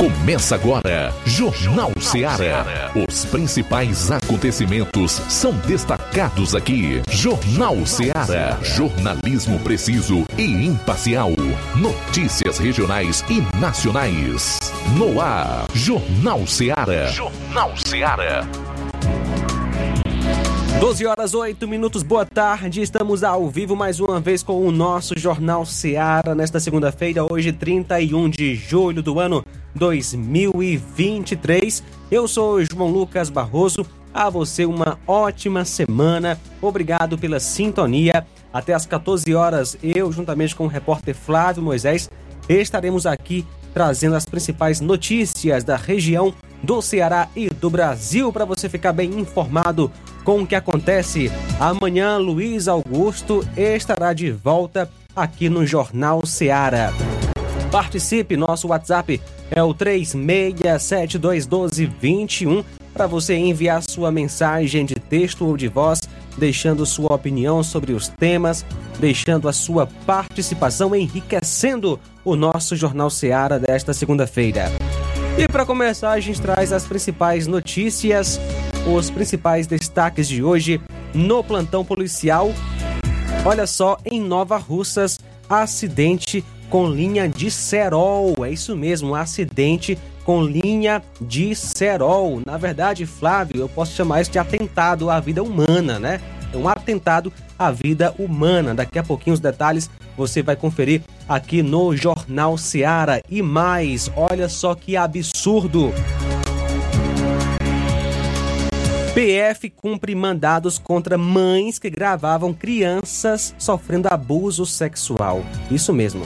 Começa agora, Jornal Ceará. Os principais acontecimentos são destacados aqui. Jornal Ceará. Jornalismo preciso e imparcial. Notícias regionais e nacionais. No ar, Jornal Ceará. Jornal Ceará. 12 horas 8 minutos, boa tarde. Estamos ao vivo mais uma vez com o nosso Jornal Seara nesta segunda-feira, hoje 31 de julho do ano 2023. Eu sou João Lucas Barroso. A você uma ótima semana. Obrigado pela sintonia. Até às 14 horas, eu, juntamente com o repórter Flávio Moisés, estaremos aqui trazendo as principais notícias da região do Ceará e do Brasil para você ficar bem informado com o que acontece. Amanhã, Luiz Augusto estará de volta aqui no Jornal Ceará. Participe, nosso WhatsApp é o 36721221 para você enviar sua mensagem de texto ou de voz, deixando sua opinião sobre os temas, deixando a sua participação enriquecendo o nosso Jornal Ceará desta segunda-feira. E para começar, a gente traz as principais notícias, os principais destaques de hoje no plantão policial. Olha só, em Nova Russas, acidente com linha de cerol. É isso mesmo, um acidente com linha de cerol. Na verdade, Flávio, eu posso chamar isso de atentado à vida humana, né? É um atentado à vida humana. Daqui a pouquinho os detalhes você vai conferir aqui no Jornal Seara. E mais, olha só que absurdo! PF cumpre mandados contra mães que gravavam crianças sofrendo abuso sexual. Isso mesmo.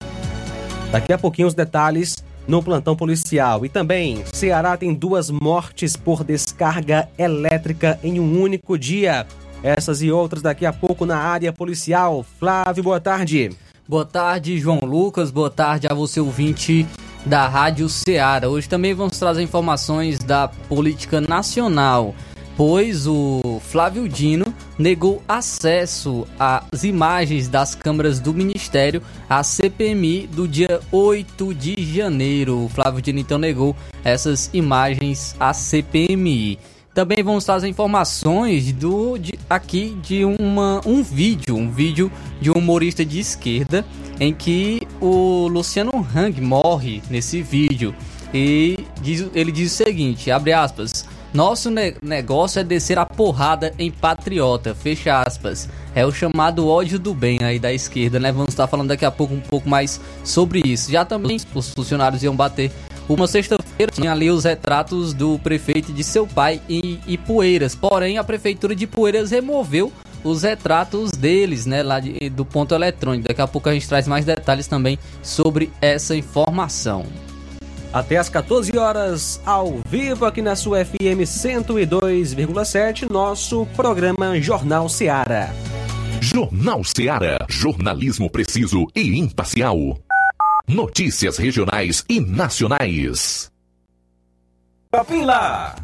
Daqui a pouquinho os detalhes no plantão policial. E também, Ceará tem duas mortes por descarga elétrica em um único dia. Essas e outras daqui a pouco na área policial. Flávio, boa tarde. Boa tarde, João Lucas. Boa tarde a você, ouvinte da Rádio Ceará. Hoje também vamos trazer informações da política nacional, pois o Flávio Dino negou acesso às imagens das câmaras do Ministério à CPMI do dia 8 de janeiro. O Flávio Dino então negou essas imagens à CPMI. Também vamos trazer informações do de, aqui de uma, um vídeo, um vídeo de um humorista de esquerda em que o Luciano Hang morre nesse vídeo e diz, ele diz o seguinte, abre aspas, nosso ne negócio é descer a porrada em patriota, fecha aspas. É o chamado ódio do bem aí da esquerda, né? Vamos estar falando daqui a pouco um pouco mais sobre isso. Já também os funcionários iam bater uma sexta-feira tinha ali os retratos do prefeito de seu pai em Ipueiras. Porém, a prefeitura de Ipueiras removeu os retratos deles, né, lá de, do ponto eletrônico. Daqui a pouco a gente traz mais detalhes também sobre essa informação. Até às 14 horas, ao vivo aqui na sua FM 102,7, nosso programa Jornal Seara. Jornal Seara. Jornalismo preciso e imparcial. Notícias regionais e nacionais. Lá.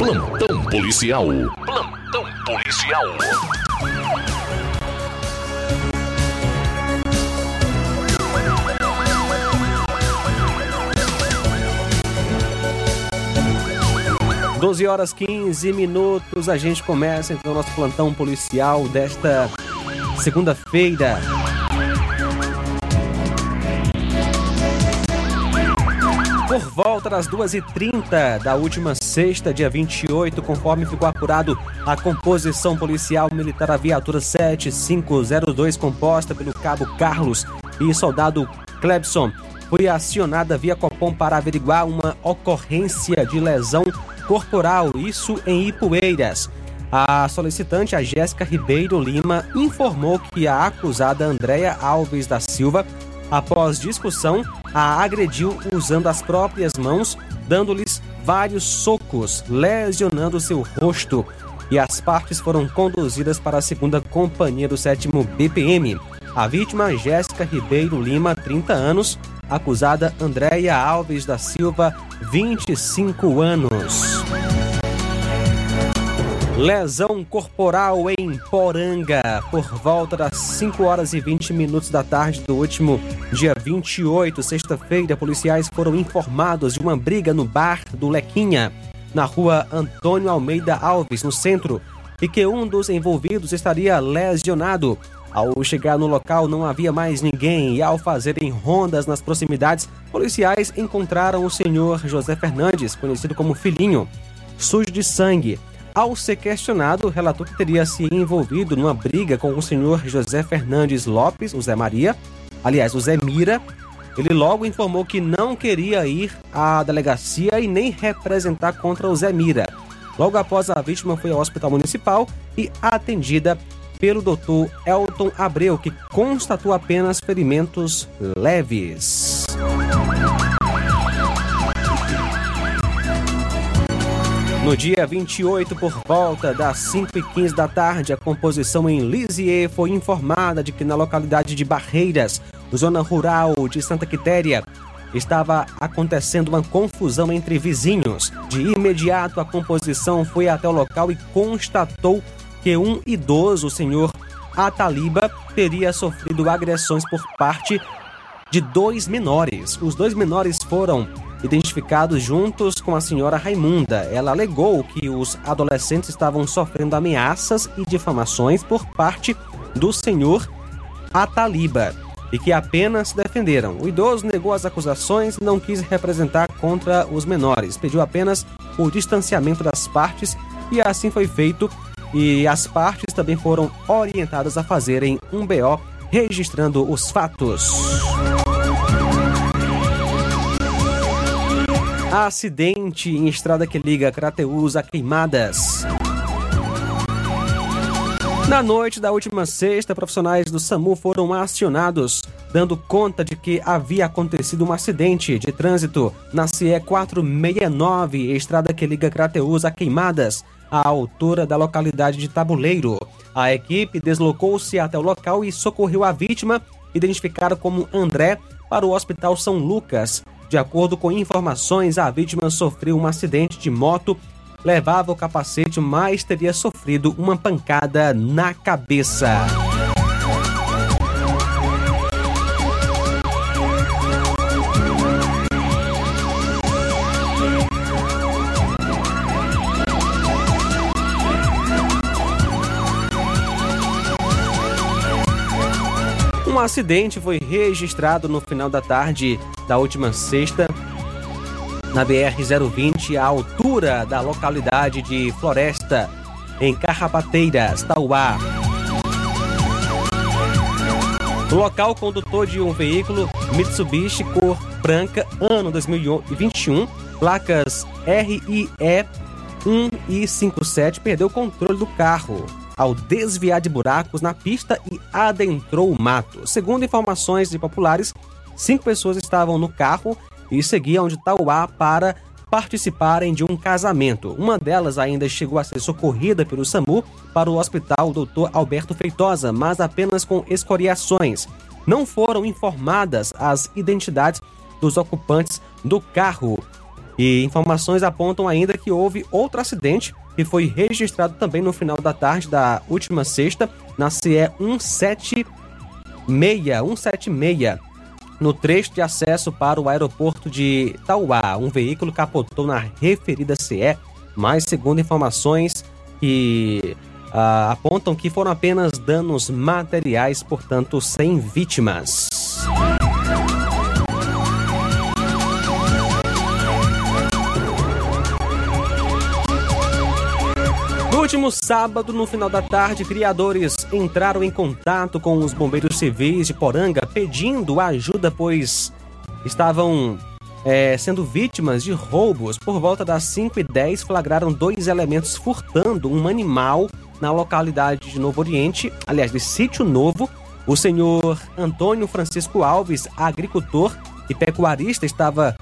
Plantão policial. Plantão policial. Doze horas 15 minutos, a gente começa então o nosso plantão policial desta segunda-feira. Volta das 2h30 da última sexta, dia 28, conforme ficou apurado a composição policial militar da viatura 7502, composta pelo cabo Carlos e soldado Clebson, foi acionada via Copom para averiguar uma ocorrência de lesão corporal, isso em Ipueiras. A solicitante, a Jéssica Ribeiro Lima, informou que a acusada Andréia Alves da Silva após discussão, a agrediu usando as próprias mãos, dando-lhes vários socos, lesionando seu rosto. E as partes foram conduzidas para a segunda companhia do 7 BPM. A vítima, Jéssica Ribeiro Lima, 30 anos. Acusada, Andréia Alves da Silva, 25 anos. Lesão corporal em Poranga. Por volta das 5 horas e 20 minutos da tarde do último dia 28, sexta-feira, policiais foram informados de uma briga no bar do Lequinha, na rua Antônio Almeida Alves, no centro, e que um dos envolvidos estaria lesionado. Ao chegar no local, não havia mais ninguém e, ao fazerem rondas nas proximidades, policiais encontraram o senhor José Fernandes, conhecido como Filhinho, sujo de sangue. Ao ser questionado, relatou que teria se envolvido numa briga com o senhor José Fernandes Lopes, o Zé Maria, aliás, o Zé Mira. Ele logo informou que não queria ir à delegacia e nem representar contra o Zé Mira. Logo após, a vítima foi ao hospital municipal e atendida pelo doutor Elton Abreu, que constatou apenas ferimentos leves. No dia 28, por volta das 5h15 da tarde, a composição em Lisieux foi informada de que na localidade de Barreiras, zona rural de Santa Quitéria, estava acontecendo uma confusão entre vizinhos. De imediato, a composição foi até o local e constatou que um idoso, o senhor Ataliba, teria sofrido agressões por parte de dois menores. Os dois menores foram identificados juntos com a senhora Raimunda. Ela alegou que os adolescentes estavam sofrendo ameaças e difamações por parte do senhor Ataliba e que apenas se defenderam. O idoso negou as acusações e não quis representar contra os menores, pediu apenas o distanciamento das partes e assim foi feito. E as partes também foram orientadas a fazerem um BO registrando os fatos. Acidente em estrada que liga Crateús a Queimadas. Na noite da última sexta, profissionais do SAMU foram acionados, dando conta de que havia acontecido um acidente de trânsito na CE 469, estrada que liga Crateús a Queimadas, à altura da localidade de Tabuleiro. A equipe deslocou-se até o local e socorreu a vítima, identificada como André, para o Hospital São Lucas. De acordo com informações, a vítima sofreu um acidente de moto levava o capacete, mas teria sofrido uma pancada na cabeça. Um acidente foi registrado no final da tarde da última sexta na BR-020, à altura da localidade de Floresta, em Carrapateiras, Tauá. No local, condutor de um veículo Mitsubishi cor branca, ano 2021, placas RIE 1 e 57, perdeu o controle do carro ao desviar de buracos na pista e adentrou o mato. Segundo informações de populares, cinco pessoas estavam no carro e seguiam de Tauá para participarem de um casamento. Uma delas ainda chegou a ser socorrida pelo SAMU para o hospital Dr. Alberto Feitosa, mas apenas com escoriações. Não foram informadas as identidades dos ocupantes do carro. E informações apontam ainda que houve outro acidente que foi registrado também no final da tarde da última sexta na CE 176, 176 no trecho de acesso para o aeroporto de Tauá. Um veículo capotou na referida CE, mas segundo informações que ah, apontam que foram apenas danos materiais, portanto, sem vítimas. Último sábado, no final da tarde, criadores entraram em contato com os bombeiros civis de Poranga pedindo ajuda, pois estavam é, sendo vítimas de roubos. Por volta das 5 e 10 flagraram dois elementos furtando um animal na localidade de Novo Oriente, aliás, de Sítio Novo. O senhor Antônio Francisco Alves, agricultor e pecuarista, estava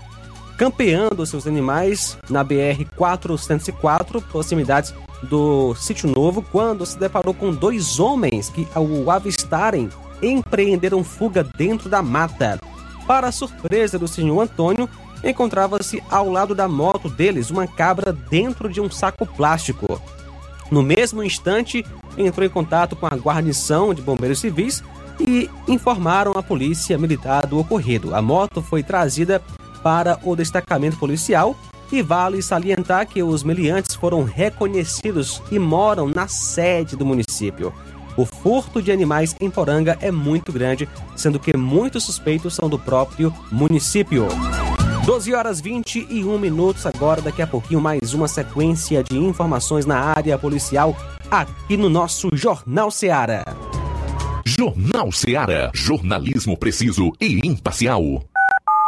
campeando seus animais na BR 404, proximidades do Sítio Novo quando se deparou com dois homens que, ao avistarem, empreenderam fuga dentro da mata. Para surpresa do senhor Antônio, encontrava-se ao lado da moto deles uma cabra dentro de um saco plástico. No mesmo instante, entrou em contato com a guarnição de bombeiros civis e informaram a polícia militar do ocorrido. A moto foi trazida para o destacamento policial e vale salientar que os meliantes foram reconhecidos e moram na sede do município. O furto de animais em Poranga é muito grande, sendo que muitos suspeitos são do próprio município. 12 horas 21 minutos agora, daqui a pouquinho mais uma sequência de informações na área policial aqui no nosso Jornal Ceará. Jornal Ceará, jornalismo preciso e imparcial.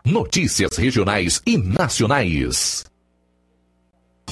Notícias regionais e nacionais.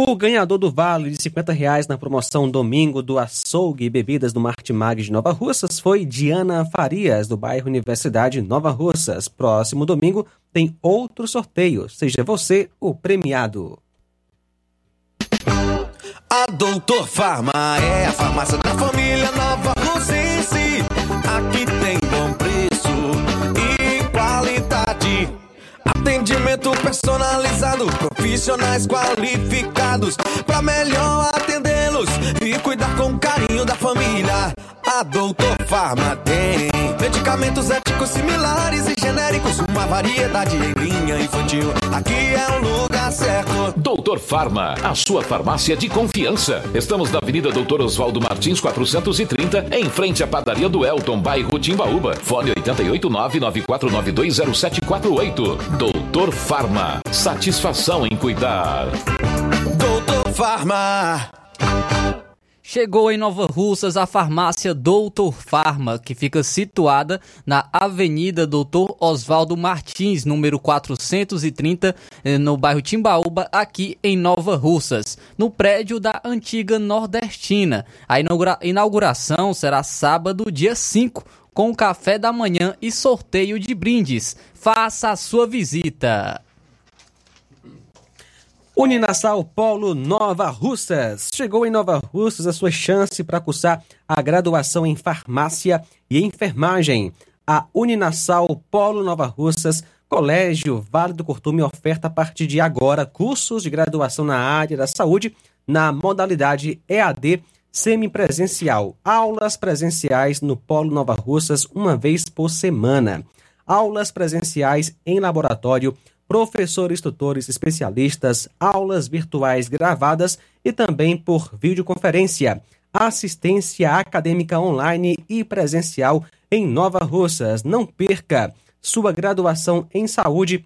O ganhador do vale de 50 reais na promoção domingo do açougue e bebidas do Martimag de Nova Russas foi Diana Farias, do bairro Universidade Nova Russas. Próximo domingo tem outro sorteio. Seja você o premiado. A Doutor Farma é a farmácia da família Nova Atendimento personalizado, profissionais qualificados para melhor atendê-los e cuidar com carinho da família. A Doutor Farma tem medicamentos éticos similares e genéricos, uma variedade em linha infantil. Aqui é o lugar certo. Doutor Farma, a sua farmácia de confiança. Estamos na Avenida Doutor Oswaldo Martins 430, em frente à padaria do Elton, bairro Timbaúba. Fone 889-94920748. Doutor Farma, satisfação em cuidar. Doutor Farma. Chegou em Nova Russas a farmácia Doutor Farma, que fica situada na Avenida Doutor Oswaldo Martins, número 430, eh, no bairro Timbaúba, aqui em Nova Russas, no prédio da antiga Nordestina. A inaugura inauguração será sábado, dia 5, com café da manhã e sorteio de brindes. Faça a sua visita. Uninasal Polo Nova Russas. Chegou em Nova Russas a sua chance para cursar a graduação em farmácia e enfermagem. A Uninasal Polo Nova Russas, Colégio Vale do Curtume oferta a partir de agora cursos de graduação na área da saúde na modalidade EAD semipresencial. Aulas presenciais no Polo Nova Russas uma vez por semana. Aulas presenciais em laboratório professores, tutores, especialistas, aulas virtuais gravadas e também por videoconferência, assistência acadêmica online e presencial em Nova Russas. Não perca sua graduação em saúde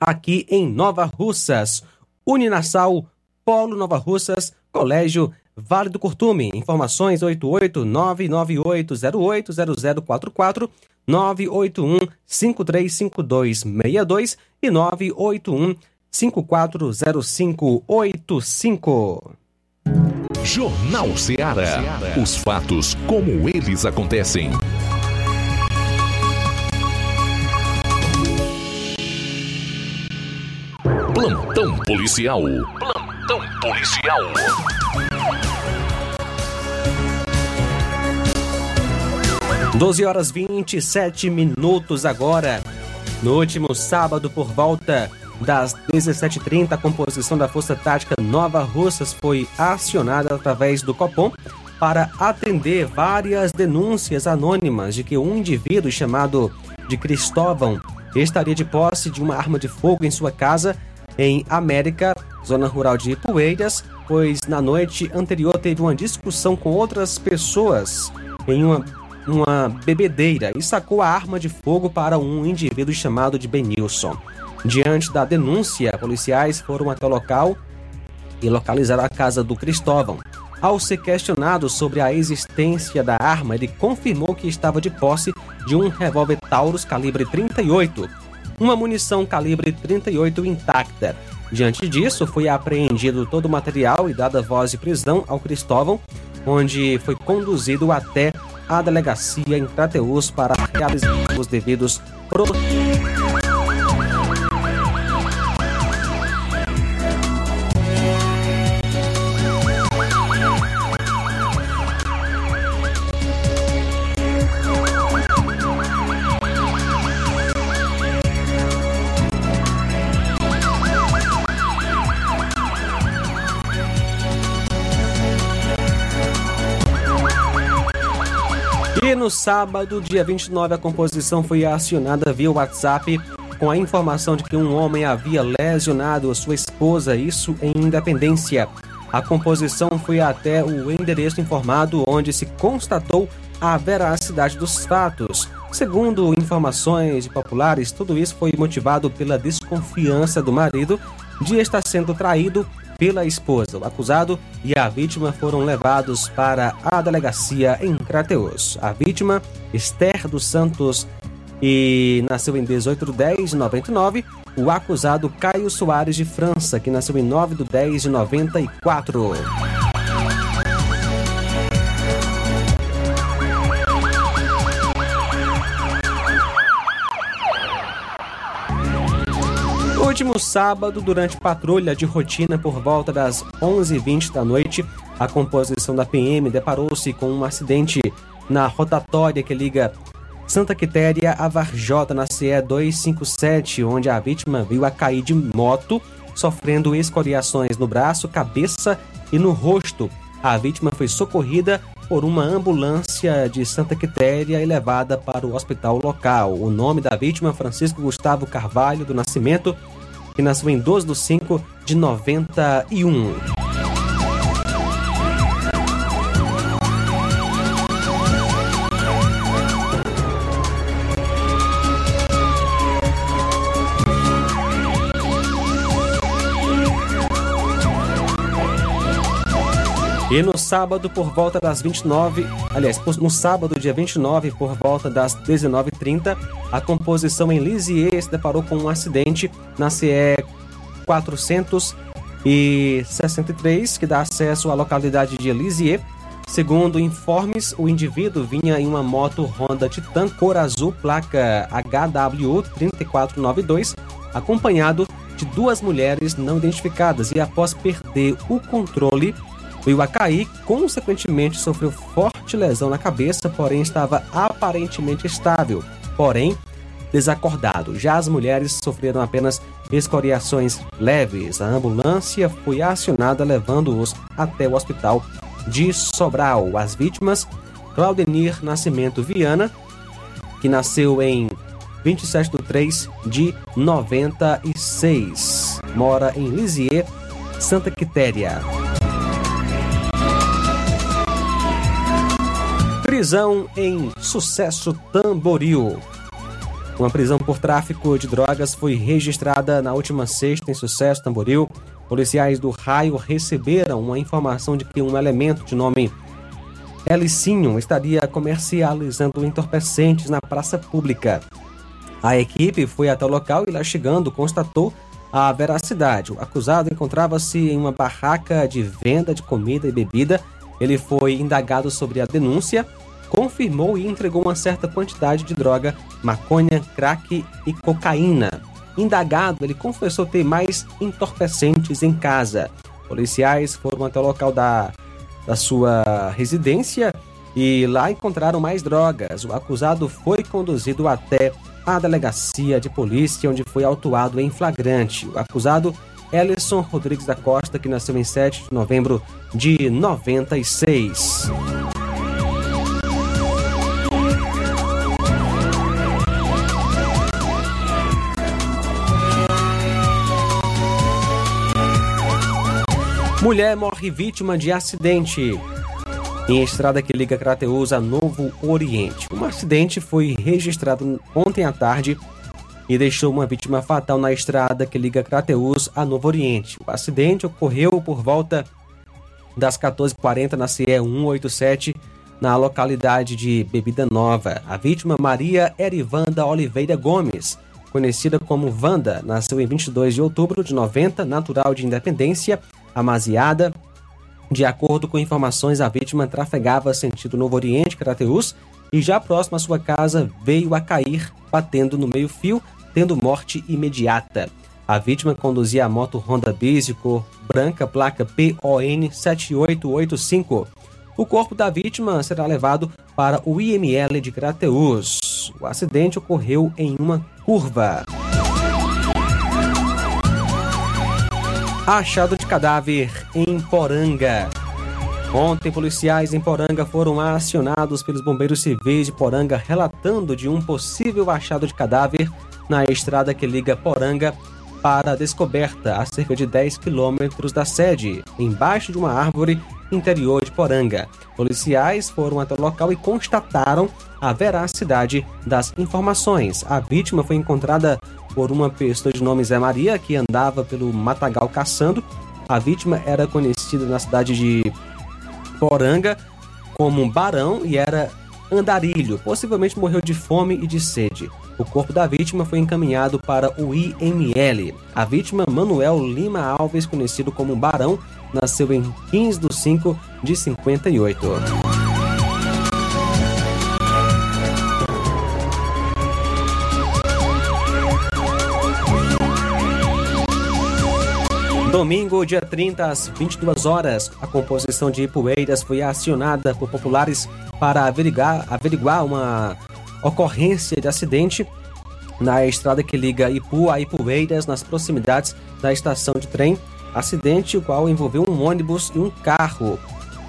aqui em Nova Russas. Uninasal, Polo Nova Russas, Colégio Vale do Curtume. Informações 88998080044 981 535262 e 981 540585. Jornal Ceará. Os fatos como eles acontecem. Plantão policial. Plantão policial. Doze horas 27 minutos agora. No último sábado, por volta das 17h30, a composição da Força Tática Nova Russas foi acionada através do Copom para atender várias denúncias anônimas de que um indivíduo chamado de Cristóvão estaria de posse de uma arma de fogo em sua casa em América, zona rural de Poeiras, pois na noite anterior teve uma discussão com outras pessoas em uma uma bebedeira e sacou a arma de fogo para um indivíduo chamado de Benilson. Diante da denúncia, policiais foram até o local e localizaram a casa do Cristóvão. Ao ser questionado sobre a existência da arma, ele confirmou que estava de posse de um revólver Taurus calibre 38, uma munição calibre 38 intacta. Diante disso, foi apreendido todo o material e dada voz de prisão ao Cristóvão, onde foi conduzido até a delegacia em Crateus para realizar os devidos procedimentos. No sábado, dia 29, a composição foi acionada via WhatsApp com a informação de que um homem havia lesionado sua esposa, isso em Independência. A composição foi até o endereço informado, onde se constatou a veracidade dos fatos. Segundo informações populares, tudo isso foi motivado pela desconfiança do marido de estar sendo traído pela esposa. O acusado e a vítima foram levados para a delegacia em Crateus. A vítima, Esther dos Santos, e nasceu em 18 de 10 de 99. O acusado, Caio Soares de França, que nasceu em 9 de 10 de 94. Último sábado, durante patrulha de rotina por volta das 11h20 da noite, a composição da PM deparou-se com um acidente na rotatória que liga Santa Quitéria a Varjota, na CE 257, onde a vítima viu a cair de moto, sofrendo escoriações no braço, cabeça e no rosto. A vítima foi socorrida por uma ambulância de Santa Quitéria e levada para o hospital local. O nome da vítima, Francisco Gustavo Carvalho do Nascimento, que nasceu em 12 de 5 de 91. E no sábado, por volta das 29, aliás, no sábado, dia 29, por volta das 19h30, a composição em Lisieux se deparou com um acidente na CE 463, que dá acesso à localidade de Lisieux. Segundo informes, o indivíduo vinha em uma moto Honda Titan cor azul, placa HW 3492, acompanhado de duas mulheres não identificadas e após perder o controle, a cair, consequentemente sofreu forte lesão na cabeça, porém estava aparentemente estável, porém desacordado. Já as mulheres sofreram apenas escoriações leves. A ambulância foi acionada levando-os até o hospital de Sobral. As vítimas, Claudenir Nascimento Viana, que nasceu em 27 de 3 de 96. Mora em Lisieux, Santa Quitéria. Prisão em Sucesso Tamboril. Uma prisão por tráfico de drogas foi registrada na última sexta em Sucesso Tamboril. Policiais do raio receberam uma informação de que um elemento de nome Elicinho estaria comercializando entorpecentes na praça pública. A equipe foi até o local e lá chegando constatou a veracidade. O acusado encontrava-se em uma barraca de venda de comida e bebida. Ele foi indagado sobre a denúncia confirmou e entregou uma certa quantidade de droga, maconha, crack e cocaína. Indagado, ele confessou ter mais entorpecentes em casa. Policiais foram até o local da, da sua residência e lá encontraram mais drogas. O acusado foi conduzido até a delegacia de polícia, onde foi autuado em flagrante. O acusado Ellison Rodrigues da Costa, que nasceu em 7 de novembro de 96. Mulher morre vítima de acidente. em estrada que liga Crateus a Novo Oriente. Um acidente foi registrado ontem à tarde e deixou uma vítima fatal na estrada que liga Crateus a Novo Oriente. O acidente ocorreu por volta das 14h40 na CE 187, na localidade de Bebida Nova. A vítima, Maria Erivanda Oliveira Gomes, conhecida como Vanda, nasceu em 22 de outubro de 90, natural de Independência, amaziada. De acordo com informações, a vítima trafegava sentido Novo Oriente, Crateus, e já próximo à sua casa veio a cair, batendo no meio-fio, tendo morte imediata. A vítima conduzia a moto Honda cor branca, placa PON 7885. O corpo da vítima será levado para o IML de Crateus. O acidente ocorreu em uma curva. Achado de cadáver em Poranga. Ontem, policiais em Poranga foram acionados pelos bombeiros civis de Poranga relatando de um possível achado de cadáver na estrada que liga Poranga para a descoberta a cerca de 10 quilômetros da sede, embaixo de uma árvore interior de Poranga. Policiais foram até o local e constataram a veracidade das informações. A vítima foi encontrada por uma pessoa de nome Zé Maria, que andava pelo matagal caçando. A vítima era conhecida na cidade de Poranga como Barão e era andarilho. Possivelmente morreu de fome e de sede. O corpo da vítima foi encaminhado para o IML. A vítima, Manuel Lima Alves, conhecido como Barão, nasceu em 15 de 5 de 58. Domingo, dia 30, às 22 horas, a composição de Ipueiras foi acionada por populares para averiguar, averiguar uma ocorrência de acidente na estrada que liga Ipu a Ipueiras, nas proximidades da estação de trem. Acidente o qual envolveu um ônibus e um carro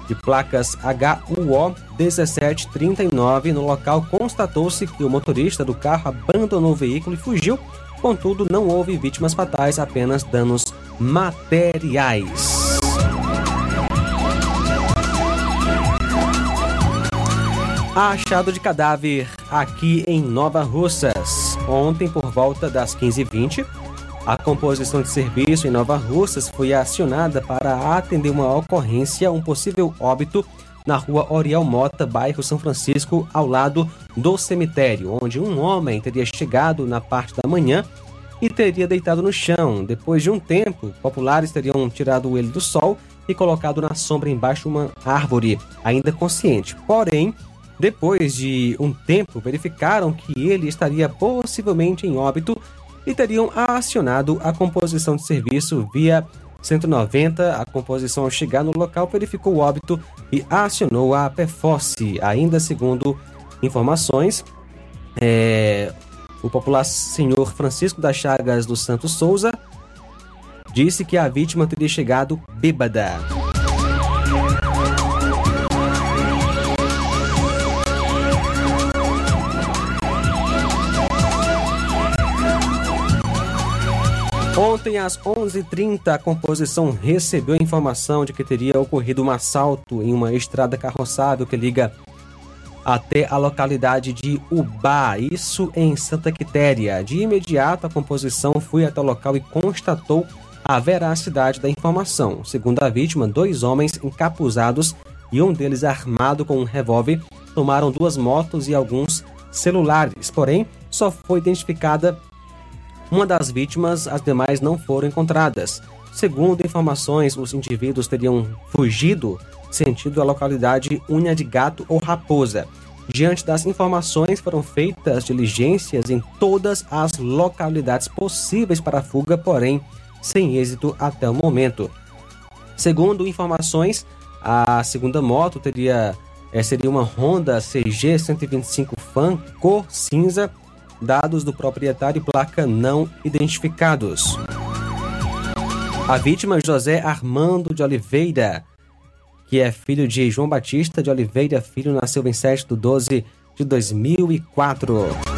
de placas HUO 1739. No local constatou-se que o motorista do carro abandonou o veículo e fugiu. Contudo, não houve vítimas fatais, apenas danos materiais. Achado de cadáver aqui em Nova Russas. Ontem, por volta das 15h20, a composição de serviço em Nova Russas foi acionada para atender uma ocorrência, um possível óbito na rua Oriel Mota, bairro São Francisco, ao lado do cemitério, onde um homem teria chegado na parte da manhã e teria deitado no chão. Depois de um tempo, populares teriam tirado ele do sol e colocado na sombra embaixo uma árvore, ainda consciente. Porém, depois de um tempo, verificaram que ele estaria possivelmente em óbito e teriam acionado a composição de serviço via 190. A composição, ao chegar no local, verificou o óbito e acionou a PFOSSE. Ainda segundo informações, é, o popular senhor Francisco das Chagas dos Santos Souza disse que a vítima teria chegado bêbada. Ontem, às 11h30, a composição recebeu a informação de que teria ocorrido um assalto em uma estrada carroçável que liga até a localidade de Ubá, isso em Santa Quitéria. De imediato, a composição foi até o local e constatou a veracidade da informação. Segundo a vítima, dois homens encapuzados e um deles armado com um revólver tomaram duas motos e alguns celulares, porém só foi identificada uma das vítimas, as demais não foram encontradas. Segundo informações, os indivíduos teriam fugido sentido a localidade Unha de Gato ou Raposa. Diante das informações, foram feitas diligências em todas as localidades possíveis para a fuga, porém sem êxito até o momento. Segundo informações, a segunda moto teria é, seria uma Honda CG 125 Fan cor cinza dados do proprietário e placa não identificados. A vítima José Armando de Oliveira, que é filho de João Batista de Oliveira Filho, nasceu em 7 de 12 de 2004.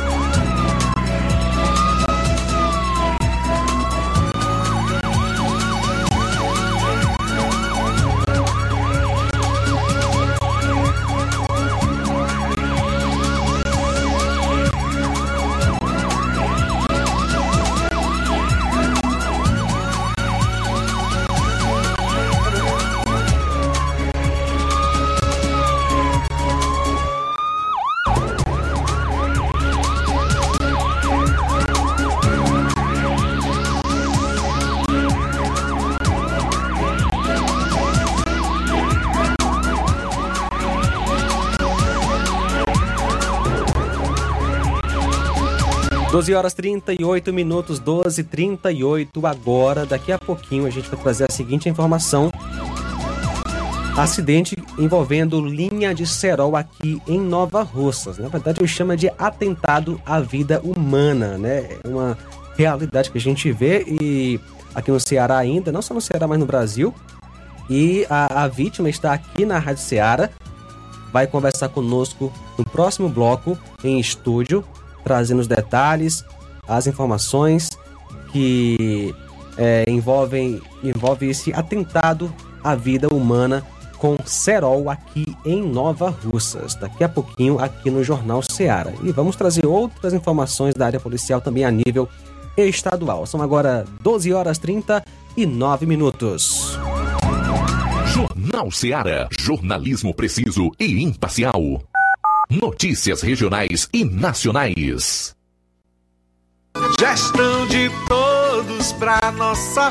12 horas 38 minutos, 12 38 agora. Daqui a pouquinho a gente vai trazer a seguinte informação. Acidente envolvendo linha de cerol aqui em Nova Russas. Na verdade, eu chamo de atentado à vida humana, né? É uma realidade que a gente vê e aqui no Ceará ainda, não só no Ceará, mas no Brasil. E a, a vítima está aqui na Rádio Ceará. Vai conversar conosco no próximo bloco em estúdio trazendo os detalhes, as informações que é, envolvem envolve esse atentado à vida humana com Serol aqui em Nova Russas. Daqui a pouquinho aqui no Jornal Seara. E vamos trazer outras informações da área policial também a nível estadual. São agora 12 horas 39 minutos. Jornal Seara. Jornalismo preciso e imparcial. Notícias regionais e nacionais. Gestão de todos para nossa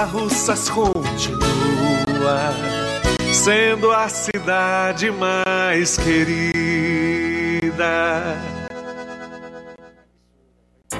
Russas continua sendo a cidade mais querida.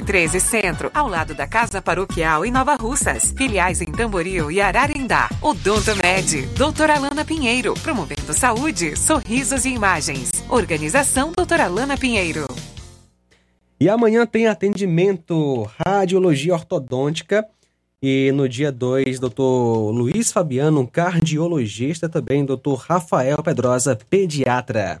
1213 Centro, ao lado da Casa Paroquial em Nova Russas. Filiais em Tamboril e Ararendá. Odonto Med, doutora Alana Pinheiro. Promovendo saúde, sorrisos e imagens. Organização Doutora Lana Pinheiro. E amanhã tem atendimento radiologia ortodôntica. E no dia 2, doutor Luiz Fabiano, cardiologista, também doutor Rafael Pedrosa, pediatra.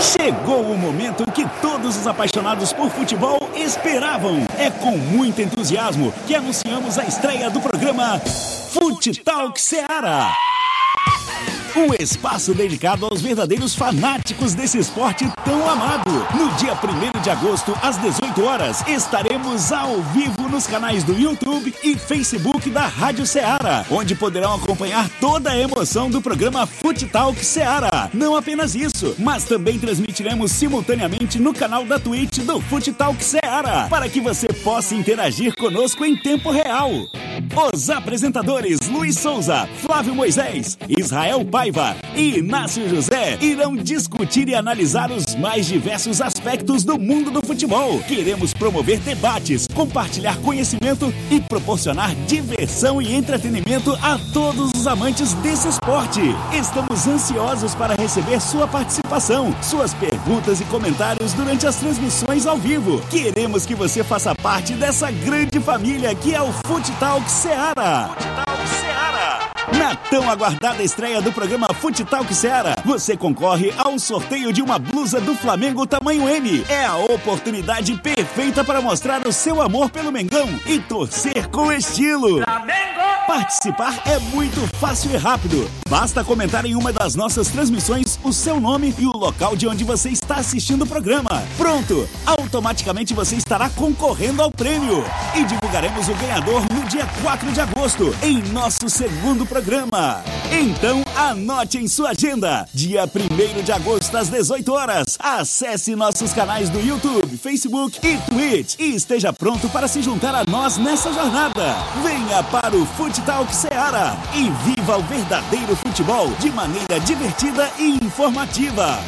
Chegou o momento que todos os apaixonados por futebol esperavam. É com muito entusiasmo que anunciamos a estreia do programa Fute Talk Seara. Um espaço dedicado aos verdadeiros fanáticos desse esporte tão amado. No dia 1 de agosto, às 18 horas, estaremos ao vivo nos canais do YouTube e Facebook da Rádio Ceará, onde poderão acompanhar toda a emoção do programa Fute Talk Ceará. Não apenas isso, mas também transmitiremos simultaneamente no canal da Twitch do Fute Talk Ceará, para que você possa interagir conosco em tempo real. Os apresentadores Luiz Souza, Flávio Moisés, Israel Paiva e Inácio José irão discutir e analisar os mais diversos aspectos do mundo do futebol. Queremos promover debates, compartilhar conhecimento e proporcionar diversão e entretenimento a todos os amantes desse esporte. Estamos ansiosos para receber sua participação, suas perguntas e comentários durante as transmissões ao vivo. Queremos que você faça parte dessa grande família que é o Fute Talk Seara. Na tão aguardada estreia do programa Fute Talk Seara, você concorre ao sorteio de uma blusa do Flamengo tamanho M. É a oportunidade perfeita para mostrar o seu amor pelo Mengão e torcer com estilo. Participar é muito fácil e rápido. Basta comentar em uma das nossas transmissões o seu nome e o local de onde você está assistindo o programa. Pronto! Automaticamente você estará concorrendo ao prêmio. E divulgaremos o ganhador dia 4 de agosto, em nosso segundo programa. Então, anote em sua agenda. Dia 1 de agosto, às 18 horas. Acesse nossos canais do YouTube, Facebook e Twitch. E esteja pronto para se juntar a nós nessa jornada. Venha para o Fute Talk Seara e viva o verdadeiro futebol de maneira divertida e informativa.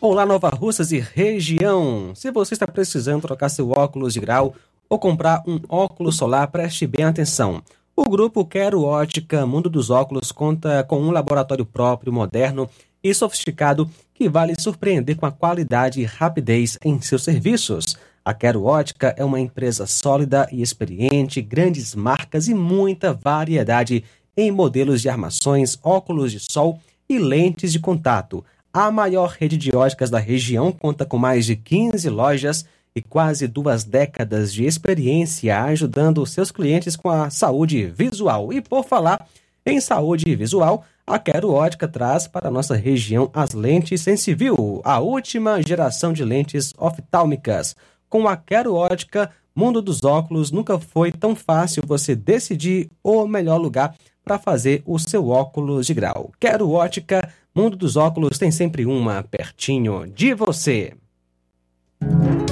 Olá, Nova Russas e região! Se você está precisando trocar seu óculos de grau ou comprar um óculos solar, preste bem atenção. O grupo Quero Ótica Mundo dos Óculos conta com um laboratório próprio, moderno e sofisticado que vale surpreender com a qualidade e rapidez em seus serviços. A Quero Ótica é uma empresa sólida e experiente, grandes marcas e muita variedade em modelos de armações, óculos de sol e lentes de contato. A maior rede de óticas da região conta com mais de 15 lojas e quase duas décadas de experiência ajudando seus clientes com a saúde visual. E por falar em saúde visual, a Quero Ótica traz para nossa região as lentes Sensivil, a última geração de lentes oftálmicas. Com a Quero Ótica, mundo dos óculos, nunca foi tão fácil você decidir o melhor lugar para fazer o seu óculos de grau. Quero Ótica, mundo dos óculos tem sempre uma pertinho de você.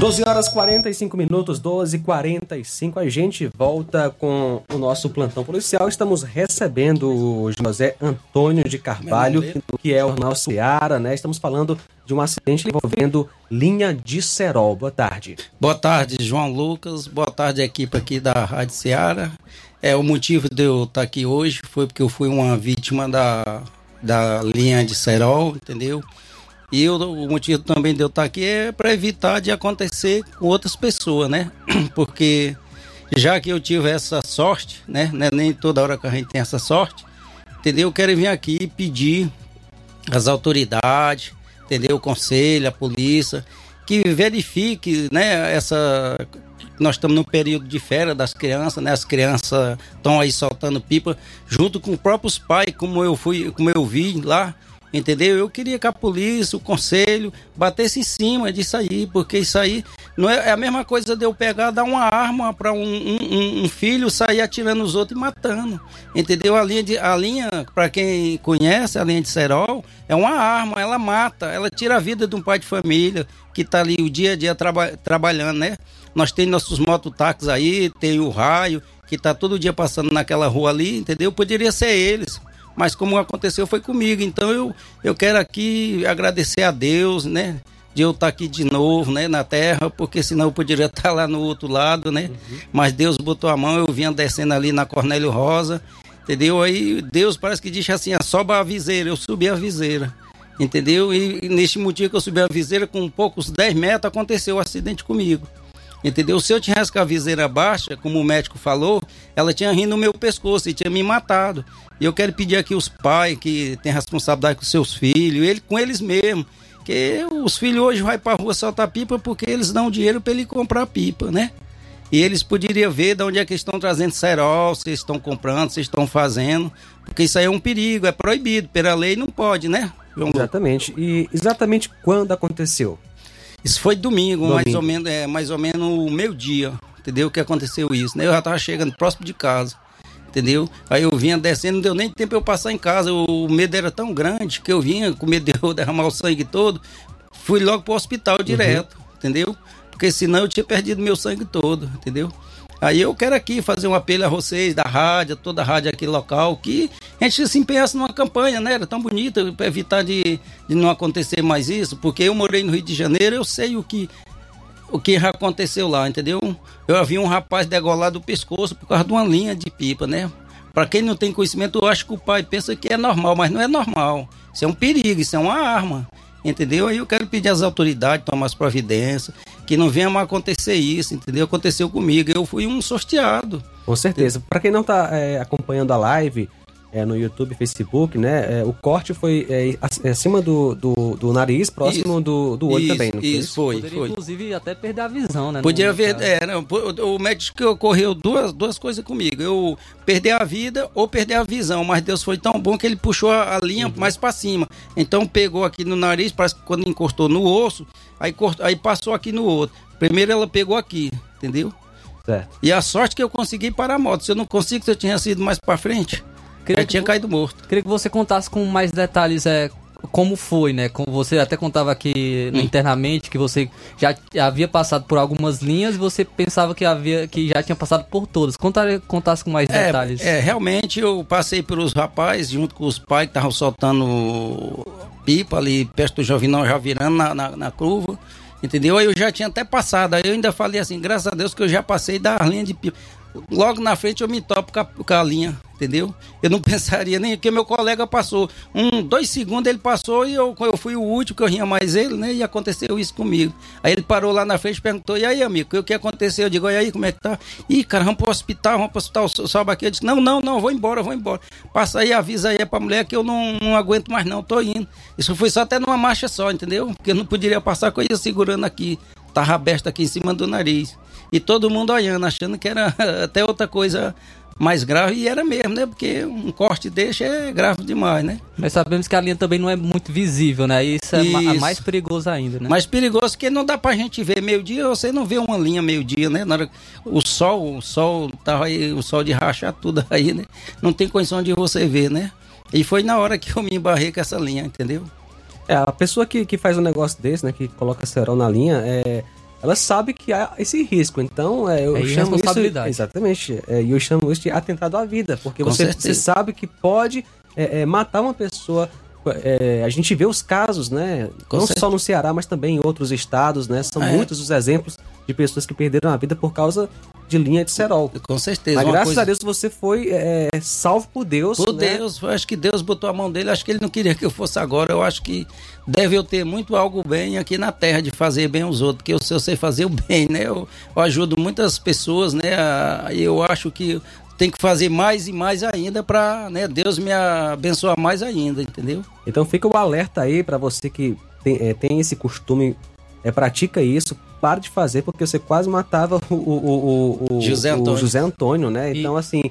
12 horas 45 minutos, 12 e 45 A gente volta com o nosso plantão policial. Estamos recebendo o José Antônio de Carvalho, que é o nosso Seara, né? Estamos falando de um acidente envolvendo linha de cerol. Boa tarde. Boa tarde, João Lucas. Boa tarde, equipe aqui da Rádio Seara. É, o motivo de eu estar aqui hoje foi porque eu fui uma vítima da, da linha de cerol, entendeu? E o motivo também de eu estar aqui é para evitar de acontecer com outras pessoas, né? Porque já que eu tive essa sorte, né? É nem toda hora que a gente tem essa sorte, entendeu? Eu quero vir aqui pedir às autoridades, entendeu? O conselho, a polícia, que verifique, né? Essa nós estamos no período de férias das crianças, né? As crianças estão aí soltando pipa junto com os próprios pais, como eu fui, como eu vi lá, Entendeu? Eu queria que a polícia, o conselho, batesse em cima disso aí, porque isso aí não é, é a mesma coisa de eu pegar, dar uma arma para um, um, um, filho sair atirando os outros e matando. Entendeu? A linha, de, a linha para quem conhece, a linha de cerol, é uma arma, ela mata, ela tira a vida de um pai de família que está ali o dia a dia traba, trabalhando, né? Nós temos nossos mototáxis aí, tem o raio, que está todo dia passando naquela rua ali, entendeu? Poderia ser eles mas como aconteceu foi comigo. Então eu, eu quero aqui agradecer a Deus, né? De eu estar aqui de novo, né, na terra, porque senão eu poderia estar lá no outro lado, né? Uhum. Mas Deus botou a mão, eu vinha descendo ali na Cornélio Rosa, entendeu? Aí Deus parece que disse assim: sobe a viseira, eu subi a viseira, entendeu? E, e neste motivo que eu subi a viseira, com poucos 10 metros, aconteceu o um acidente comigo. Entendeu? Se eu tivesse com a viseira baixa, como o médico falou, ela tinha rindo no meu pescoço e tinha me matado. E eu quero pedir aqui os pais que têm responsabilidade com seus filhos, ele, com eles mesmos. Que os filhos hoje vão para a rua soltar pipa porque eles dão dinheiro para ele comprar pipa, né? E eles poderiam ver de onde é que estão trazendo cerol, se estão comprando, se estão fazendo. Porque isso aí é um perigo, é proibido. Pela lei não pode, né? Exatamente. E exatamente quando aconteceu? Isso foi domingo, domingo. mais ou menos, é, mais ou menos meio-dia, entendeu? Que aconteceu isso, né? Eu já tava chegando próximo de casa, entendeu? Aí eu vinha descendo, não deu nem tempo eu passar em casa, o medo era tão grande que eu vinha com medo de eu derramar o sangue todo, fui logo pro hospital uhum. direto, uhum. entendeu? Porque senão eu tinha perdido meu sangue todo, entendeu? Aí eu quero aqui fazer um apelo a vocês, da rádio, toda a rádio aqui local, que a gente se empenhasse numa campanha, né? Era tão bonita, para evitar de, de não acontecer mais isso, porque eu morei no Rio de Janeiro, eu sei o que o que aconteceu lá, entendeu? Eu havia um rapaz degolado do pescoço por causa de uma linha de pipa, né? Para quem não tem conhecimento, eu acho que o pai pensa que é normal, mas não é normal. Isso é um perigo, isso é uma arma. Entendeu? Aí eu quero pedir às autoridades tomar as providências, Que não venha mais acontecer isso, entendeu? Aconteceu comigo. Eu fui um sorteado. Com certeza. Para quem não tá é, acompanhando a live é, no YouTube, Facebook, né? é, o corte foi é, ac- acima do, do, do nariz, próximo do, do olho Isso, também, não isso, foi, Poderia, foi. inclusive, até perder a visão, né? Podia ver, é, não, o médico que ocorreu duas, duas coisas comigo. Eu perder a vida ou perder a visão, mas Deus foi tão bom que ele puxou a, a linha mais pra cima. Então pegou aqui no nariz, parece que quando encostou no osso, aí, cortou, aí passou aqui no outro. Primeiro ela pegou aqui, entendeu? Certo. E a sorte que eu consegui parar a moto. Se eu não consigo, se eu tinha sido mais pra frente, Queria que tinha vo- caído morto. Queria que você contasse com mais detalhes, é, como foi, né? Como você até contava aqui Hum. internamente que você já havia passado por algumas linhas e você pensava que havia que já tinha passado por todas. Contaria, contasse com mais detalhes. É, é, realmente eu passei pelos rapazes junto com os pais que estavam soltando pipa ali perto do Jovinão, já virando na, na, na curva. Entendeu? Aí eu já tinha até passado. Aí eu ainda falei assim, graças a Deus que eu já passei da linha de pipa. Logo na frente eu me topo com a, com a linha, entendeu? Eu não pensaria nem que meu colega passou. Um, dois segundos ele passou e eu, eu fui o último, que eu ria mais ele, né? E aconteceu isso comigo. Aí ele parou lá na frente e perguntou: E aí, amigo, o que aconteceu? Eu digo: E aí, como é que tá? Ih, cara, vamos pro hospital, vamos pro hospital, so- sobe aqui. Eu disse: Não, não, não, vou embora, vou embora. Passa aí, avisa aí pra mulher que eu não, não aguento mais, não, tô indo. Isso foi só até numa marcha só, entendeu? Porque eu não poderia passar com ele segurando aqui. Tava aberto aqui em cima do nariz. E todo mundo olhando, achando que era até outra coisa mais grave. E era mesmo, né? Porque um corte desse é grave demais, né? Nós sabemos que a linha também não é muito visível, né? Isso é ma- Isso. mais perigoso ainda, né? Mais perigoso que não dá pra gente ver meio-dia, você não vê uma linha meio-dia, né? Na hora, o sol, o sol tava aí, o sol de rachar tudo aí, né? Não tem condição de você ver, né? E foi na hora que eu me embarrei com essa linha, entendeu? É, a pessoa que, que faz um negócio desse, né, que coloca cerol na linha, é, ela sabe que há esse risco. Então, é, eu É chamo isso... Exatamente. É, E eu chamo isso de atentado à vida. Porque você, você sabe que pode é, é, matar uma pessoa... é, a gente vê os casos, né? Com não certeza. só no Ceará, mas também em outros estados, né? São É. muitos os exemplos de pessoas que perderam a vida por causa de linha de cerol. Com certeza. Mas graças coisa- a Deus você foi é, salvo por Deus. Por né? Deus, eu acho que Deus botou a mão dele, acho que ele não queria que eu fosse agora. Eu acho que deve eu ter muito algo bem aqui na terra de fazer bem aos outros, porque eu, sei- eu sei fazer o bem, né? Eu, eu ajudo muitas pessoas, né? E eu acho que tem que fazer mais e mais ainda para né, Deus me abençoar mais ainda, entendeu? Então fica o alerta aí pra você que tem, é, tem esse costume, é, pratica isso, para de fazer, porque você quase matava o, o, o, o- José o Antônio. José Antônio, né? E- Então, assim,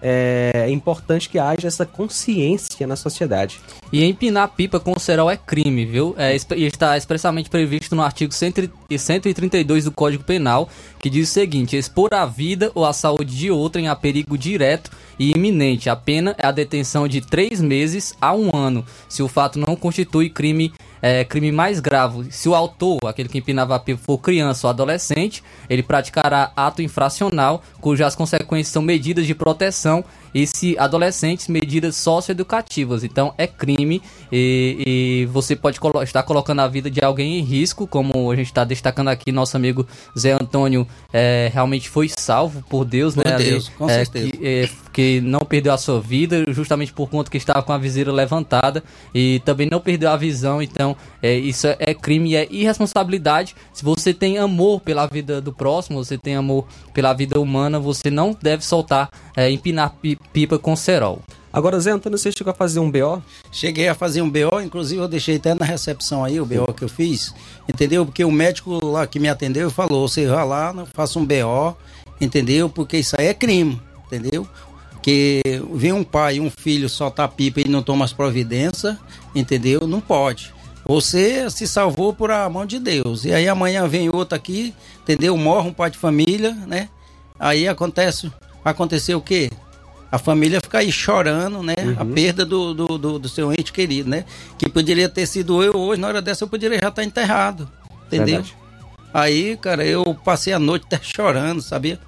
é importante que haja essa consciência na sociedade. E empinar pipa com cerol é crime, viu? É, e está expressamente previsto no artigo 100 e 132 do Código Penal, que diz o seguinte: expor a vida ou a saúde de outrem a perigo direto e iminente. A pena é a detenção de três meses a um ano, se o fato não constitui crime. É, crime mais grave. Se o autor, aquele que empinava a pipa, for criança ou adolescente, ele praticará ato infracional, cujas consequências são medidas de proteção e se adolescentes, medidas socioeducativas. Então é crime e, e você pode colo- estar colocando a vida de alguém em risco, como a gente está destacando aqui, nosso amigo Zé Antônio é, realmente foi salvo por Deus, Por né? ali, Deus, com é, certeza. que, é, que não perdeu a sua vida, justamente por conta que estava com a viseira levantada e também não perdeu a visão. Então, é, isso é, é crime e é irresponsabilidade. Se você tem amor pela vida do próximo, você tem amor pela vida humana, você não deve soltar, é, empinar pi- pipa com cerol. Agora, Zé Antônio, você chegou a fazer um BO? Cheguei a fazer um BO, inclusive eu deixei até na recepção aí o BO que eu fiz, entendeu? Porque o médico lá que me atendeu falou: você vai lá, não faça um BO, entendeu? Porque isso aí é crime, entendeu? Que vem um pai e um filho soltar pipa e não toma as providências, entendeu? Não pode. Você se salvou por a mão de Deus. E aí amanhã vem outro aqui, entendeu? Morre um pai de família, né? Aí acontece, aconteceu o quê? A família fica aí chorando, né? A perda do, do, do, do seu ente querido, né? Que poderia ter sido eu hoje, na hora dessa eu poderia já estar enterrado. Entendeu? Verdade. Aí, cara, eu passei a noite até chorando, sabia?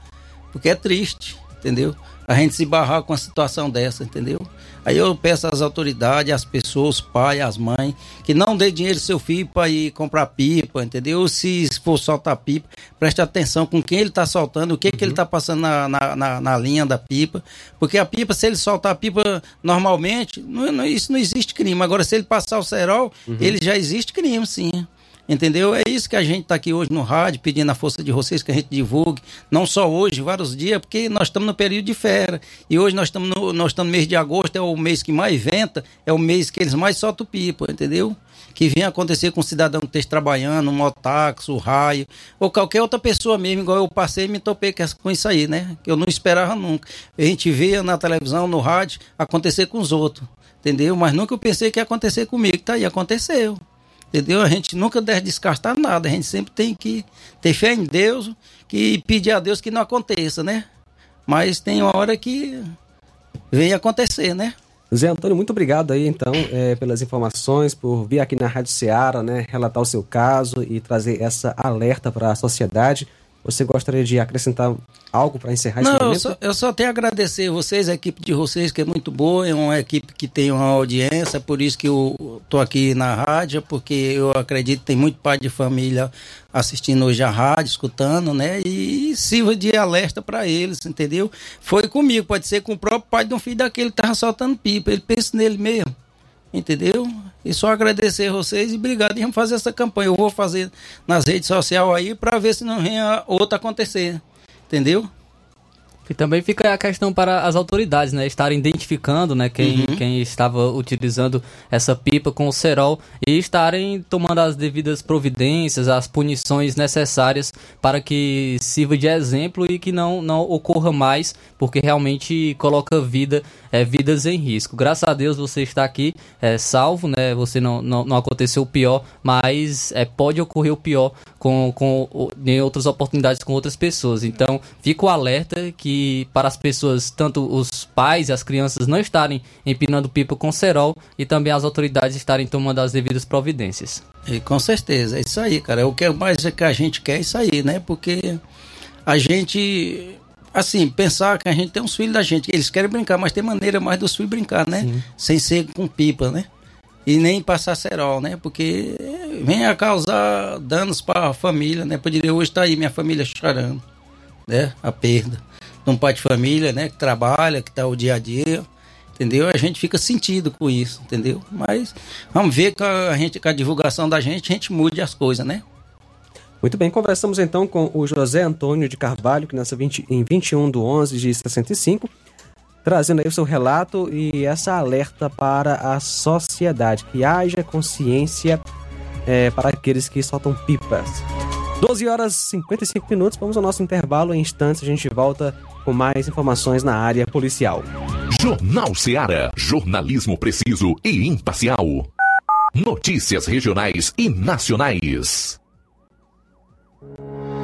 Porque é triste, entendeu? A gente se barrar com uma situação dessa, entendeu? Aí eu peço às autoridades, às pessoas, os pais, as mães, que não dê dinheiro ao seu filho para ir comprar pipa, entendeu? Se for soltar pipa, preste atenção com quem ele está soltando, o que, que ele está passando na, na, na, na linha da pipa. Porque a pipa, se ele soltar a pipa normalmente, não, não- isso não existe crime. Agora, se ele passar o cerol, ele já existe crime, sim. Entendeu? É isso que a gente está aqui hoje no rádio, pedindo a força de vocês que a gente divulgue, não só hoje, vários dias, porque nós estamos no período de férias. E hoje nós estamos no, nós estamos mês de agosto, é o mês que mais venta, é o mês que eles mais soltam pipa, entendeu? Que vem acontecer com um cidadão que esteja trabalhando, um motaxo, um raio, ou qualquer outra pessoa mesmo, igual eu passei e me topei com isso aí, né? Que eu não esperava nunca. A gente via na televisão, no rádio, acontecer com os outros, entendeu? Mas nunca eu pensei que ia acontecer comigo, tá aí, aconteceu. Entendeu? A gente nunca deve descartar nada. A gente sempre tem que ter fé em Deus e pedir a Deus que não aconteça, né? Mas tem uma hora que vem acontecer, né? Zé Antônio, muito obrigado aí, então, é, pelas informações, por vir aqui na Rádio Ceará, né, relatar o seu caso e trazer essa alerta para a sociedade. Você gostaria de acrescentar algo para encerrar Não, esse momento? eu só, eu só tenho a agradecer vocês, a equipe de vocês, que é muito boa, é uma equipe que tem uma audiência, por isso que eu tô aqui na rádio, porque eu acredito que tem muito pai de família assistindo hoje a rádio, escutando, né? E sirva de alerta para eles, entendeu? Foi comigo, pode ser com o próprio pai de um filho daquele que tava soltando pipa, ele pensa nele mesmo. Entendeu? E só agradecer a vocês e obrigado. E vamos fazer essa campanha. Eu vou fazer nas redes sociais aí para ver se não venha outra acontecer. Entendeu? E também fica a questão para as autoridades, né, estarem identificando, né, quem, Uhum. quem estava utilizando essa pipa com o cerol e estarem tomando as devidas providências, as punições necessárias para que sirva de exemplo e que não, não ocorra mais, porque realmente coloca vida, é, vidas em risco. Graças a Deus você está aqui é, salvo, né, você não, não, não aconteceu o pior, mas é, pode ocorrer o pior com, com em outras oportunidades com outras pessoas. Então, fica o alerta que para as pessoas, tanto os pais e as crianças não estarem empinando pipa com cerol e também as autoridades estarem tomando as devidas providências. E com certeza, é isso aí, cara. É O que mais que a gente quer é isso aí, né? Porque a gente, assim, pensar que a gente tem uns filhos da gente, eles querem brincar, mas tem maneira mais dos filhos brincar, né? Sem ser com pipa, né? E nem passar cerol, né? Porque vem a causar danos para a família, né? Poderia hoje estar aí minha família chorando, né? A perda de um pai de família, né? Que trabalha, que tá o dia a dia, entendeu? A gente fica sentido com isso, entendeu? Mas vamos ver que a gente, com a divulgação da gente, a gente mude as coisas, né? Muito bem, conversamos então com o José Antônio de Carvalho, que nasceu 20 em 21 de 11 de 65, trazendo aí o seu relato e essa alerta para a sociedade, que haja consciência é, para aqueles que soltam pipas. 12 horas e 55 minutos, vamos ao nosso intervalo. Em instantes a gente volta com mais informações na área policial. Jornal Seara. Jornalismo preciso e imparcial. Notícias regionais e nacionais. Thank you.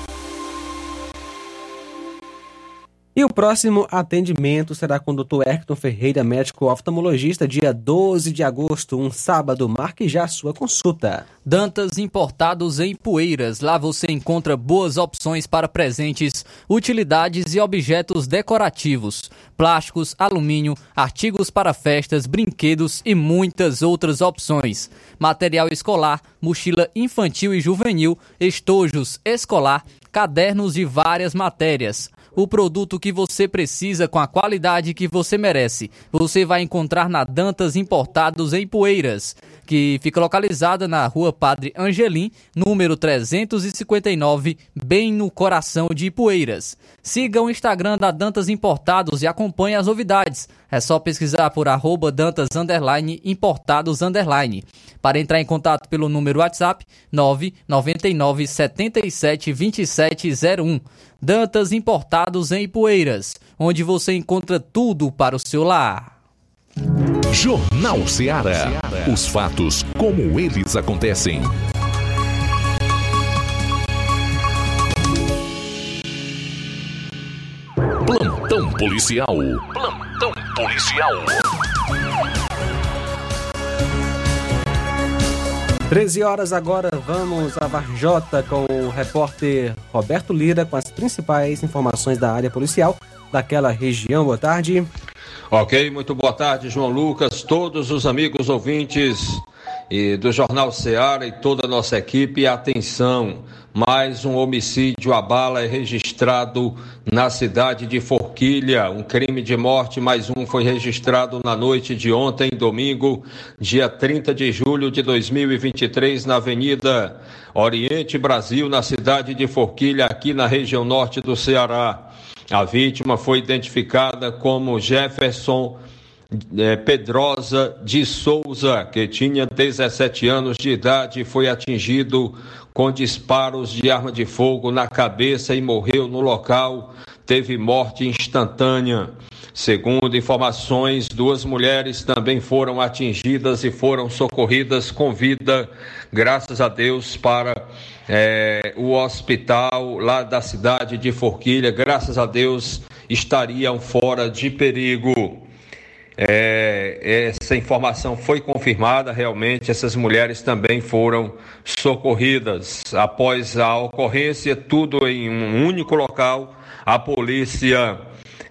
E o próximo atendimento será com o Dr. Erkton Ferreira, médico oftalmologista, dia 12 de agosto, um sábado. Marque já sua consulta. Dantas Importados em Poeiras. Lá você encontra boas opções para presentes, utilidades e objetos decorativos, plásticos, alumínio, artigos para festas, brinquedos e muitas outras opções. Material escolar, mochila infantil e juvenil, estojos escolar, cadernos de várias matérias o produto que você precisa com a qualidade que você merece. Você vai encontrar na Dantas Importados em Poeiras, que fica localizada na Rua Padre Angelim, número 359, bem no coração de Ipueiras. Siga o Instagram da Dantas Importados e acompanhe as novidades. É só pesquisar por arroba Dantas underline, Importados underline. Para entrar em contato pelo número WhatsApp 999 77 2701. Dantas Importados em Ipueiras, onde você encontra tudo para o seu lar. Jornal Ceará. Os fatos como eles acontecem. Plantão policial. Plantão policial. 13 horas agora, vamos a Varjota com o repórter Roberto Lira com as principais informações da área policial daquela região. Boa tarde. Ok, muito boa tarde, João Lucas, todos os amigos ouvintes e do Jornal Ceará e toda a nossa equipe. Atenção, mais um homicídio a bala é registrado na cidade de Forquilha. Um crime de morte, mais um, foi registrado na noite de ontem, domingo, dia 30 de julho de 2023, na Avenida Oriente Brasil, na cidade de Forquilha, aqui na região norte do Ceará. A vítima foi identificada como Jefferson é, Pedrosa de Souza, que tinha 17 anos de idade, foi atingido com disparos de arma de fogo na cabeça e morreu no local. Teve morte instantânea. Segundo informações, duas mulheres também foram atingidas e foram socorridas com vida, graças a Deus, para é, o hospital lá da cidade de Forquilha. Graças a Deus, estariam fora de perigo. É, essa informação foi confirmada, realmente essas mulheres também foram socorridas. Após a ocorrência, tudo em um único local, a polícia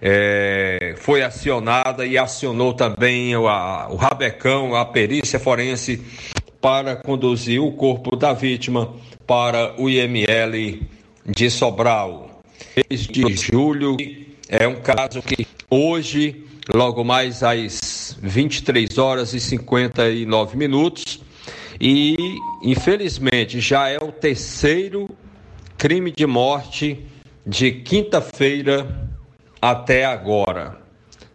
é, foi acionada e acionou também o, a, o rabecão, a perícia forense, para conduzir o corpo da vítima para o IML de Sobral. Desde julho, é um caso que hoje logo mais às 23 horas e 59 minutos. E, infelizmente, já é o terceiro crime de morte de quinta-feira até agora.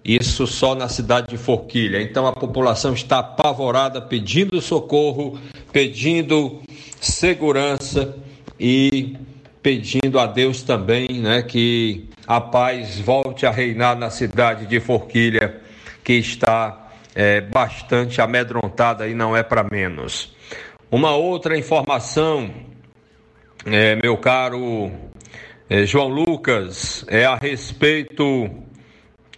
Isso só na cidade de Forquilha. Então a população está apavorada, pedindo socorro, pedindo segurança e pedindo a Deus também, né, que a paz volte a reinar na cidade de Forquilha, que está é, bastante amedrontada e não é para menos. Uma outra informação, é, meu caro é, João Lucas, é a respeito.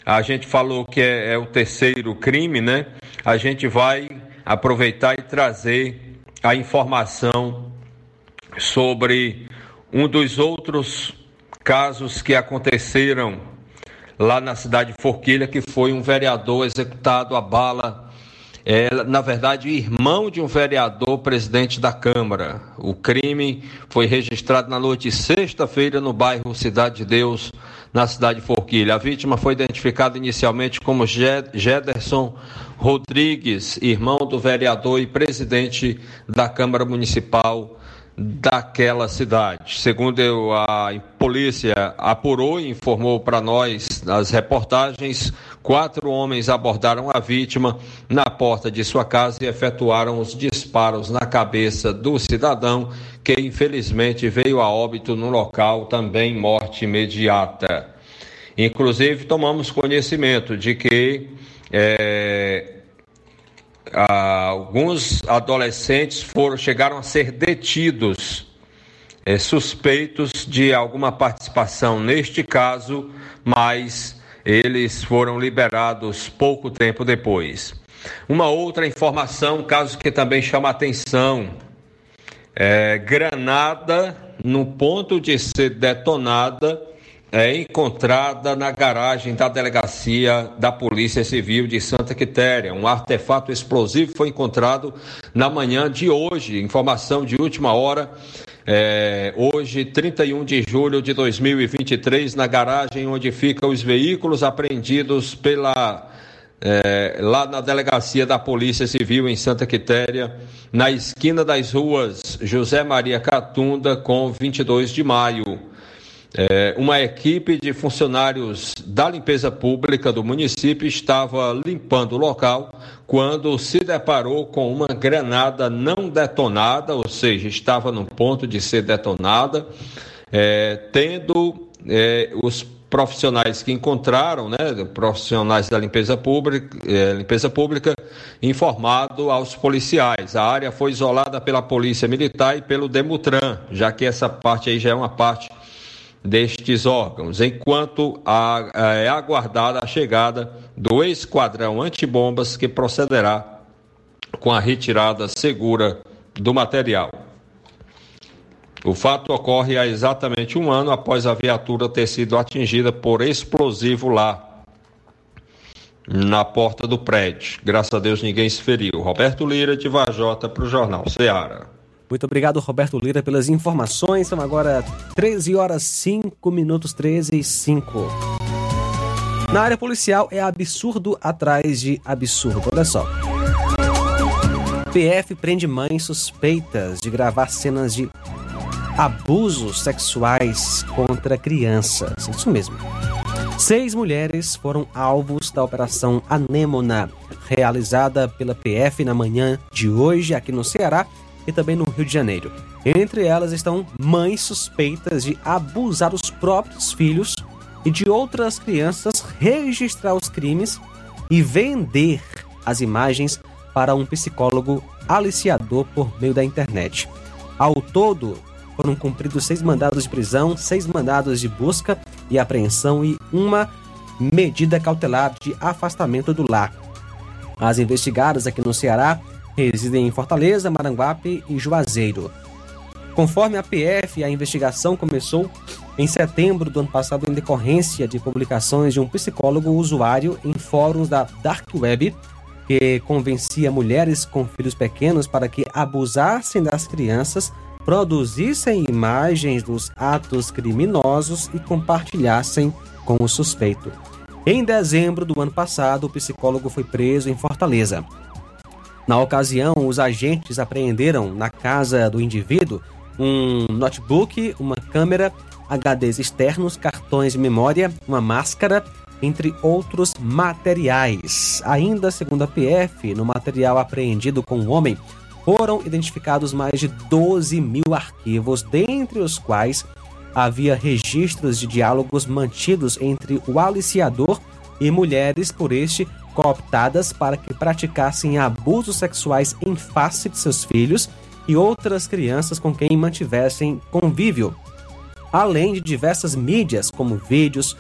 A gente falou que é, é o terceiro crime, né? A gente vai aproveitar e trazer a informação sobre um dos outros casos que aconteceram lá na cidade de Forquilha, que foi um vereador executado a bala, é, na verdade, irmão de um vereador presidente da Câmara. O crime foi registrado na noite de sexta-feira no bairro Cidade de Deus, na cidade de Forquilha. A vítima foi identificada inicialmente como Gederson Rodrigues, irmão do vereador e presidente da Câmara Municipal daquela cidade. Segundo a polícia apurou e informou para nós nas reportagens, quatro homens abordaram a vítima na porta de sua casa e efetuaram os disparos na cabeça do cidadão, que infelizmente veio a óbito no local, também morte imediata. Inclusive, tomamos conhecimento de que é, alguns adolescentes foram chegaram a ser detidos é, suspeitos de alguma participação neste caso, mas eles foram liberados pouco tempo depois. Uma outra informação, caso que também chama atenção, é, granada no ponto de ser detonada é encontrada na garagem da delegacia da Polícia Civil de Santa Quitéria. Um artefato explosivo foi encontrado na manhã de hoje. Informação de última hora. É, hoje, 31 de julho de 2023, na garagem onde ficam os veículos apreendidos pela é, lá na delegacia da Polícia Civil em Santa Quitéria, na esquina das ruas José Maria Catunda com 22 de maio. É, uma equipe de funcionários da limpeza pública do município estava limpando o local quando se deparou com uma granada não detonada, ou seja, estava no ponto de ser detonada, é, tendo é, os profissionais que encontraram, né, profissionais da limpeza pública, é, limpeza pública, informado aos policiais. A área foi isolada pela Polícia Militar e pelo Demutran, já que essa parte aí já é uma parte destes órgãos, enquanto é aguardada a chegada do esquadrão antibombas que procederá com a retirada segura do material. O fato ocorre há exatamente um ano após a viatura ter sido atingida por explosivo lá na porta do prédio. Graças a Deus ninguém se feriu. Roberto Lira de Vajota para o Jornal Ceará. Muito obrigado, Roberto Lira, pelas informações. São agora 13 horas 5 minutos, 13 e 5. Na área policial é absurdo atrás de absurdo. Olha só. PF prende mães suspeitas de gravar cenas de abusos sexuais contra crianças. Isso mesmo. Seis mulheres foram alvos da Operação Anêmona, realizada pela PF na manhã de hoje aqui no Ceará e também no Rio de Janeiro. Entre elas estão mães suspeitas de abusar os próprios filhos e de outras crianças, registrar os crimes e vender as imagens para um psicólogo aliciador por meio da internet. Ao todo, foram cumpridos seis mandados de prisão, seis mandados de busca e apreensão e uma medida cautelar de afastamento do lar. As investigadas aqui no Ceará residem em Fortaleza, Maranguape e Juazeiro. Conforme a PF, a investigação começou em setembro do ano passado em decorrência de publicações de um psicólogo usuário em fóruns da Dark Web que convencia mulheres com filhos pequenos para que abusassem das crianças, produzissem imagens dos atos criminosos e compartilhassem com o suspeito. Em dezembro do ano passado, o psicólogo foi preso em Fortaleza. Na ocasião, os agentes apreenderam na casa do indivíduo um notebook, uma câmera, HDs externos, cartões de memória, uma máscara, entre outros materiais. Ainda segundo a PF, no material apreendido com o homem, foram identificados mais de 12 mil arquivos, dentre os quais havia registros de diálogos mantidos entre o aliciador e mulheres por este cooptadas para que praticassem abusos sexuais em face de seus filhos e outras crianças com quem mantivessem convívio, além de diversas mídias como vídeos,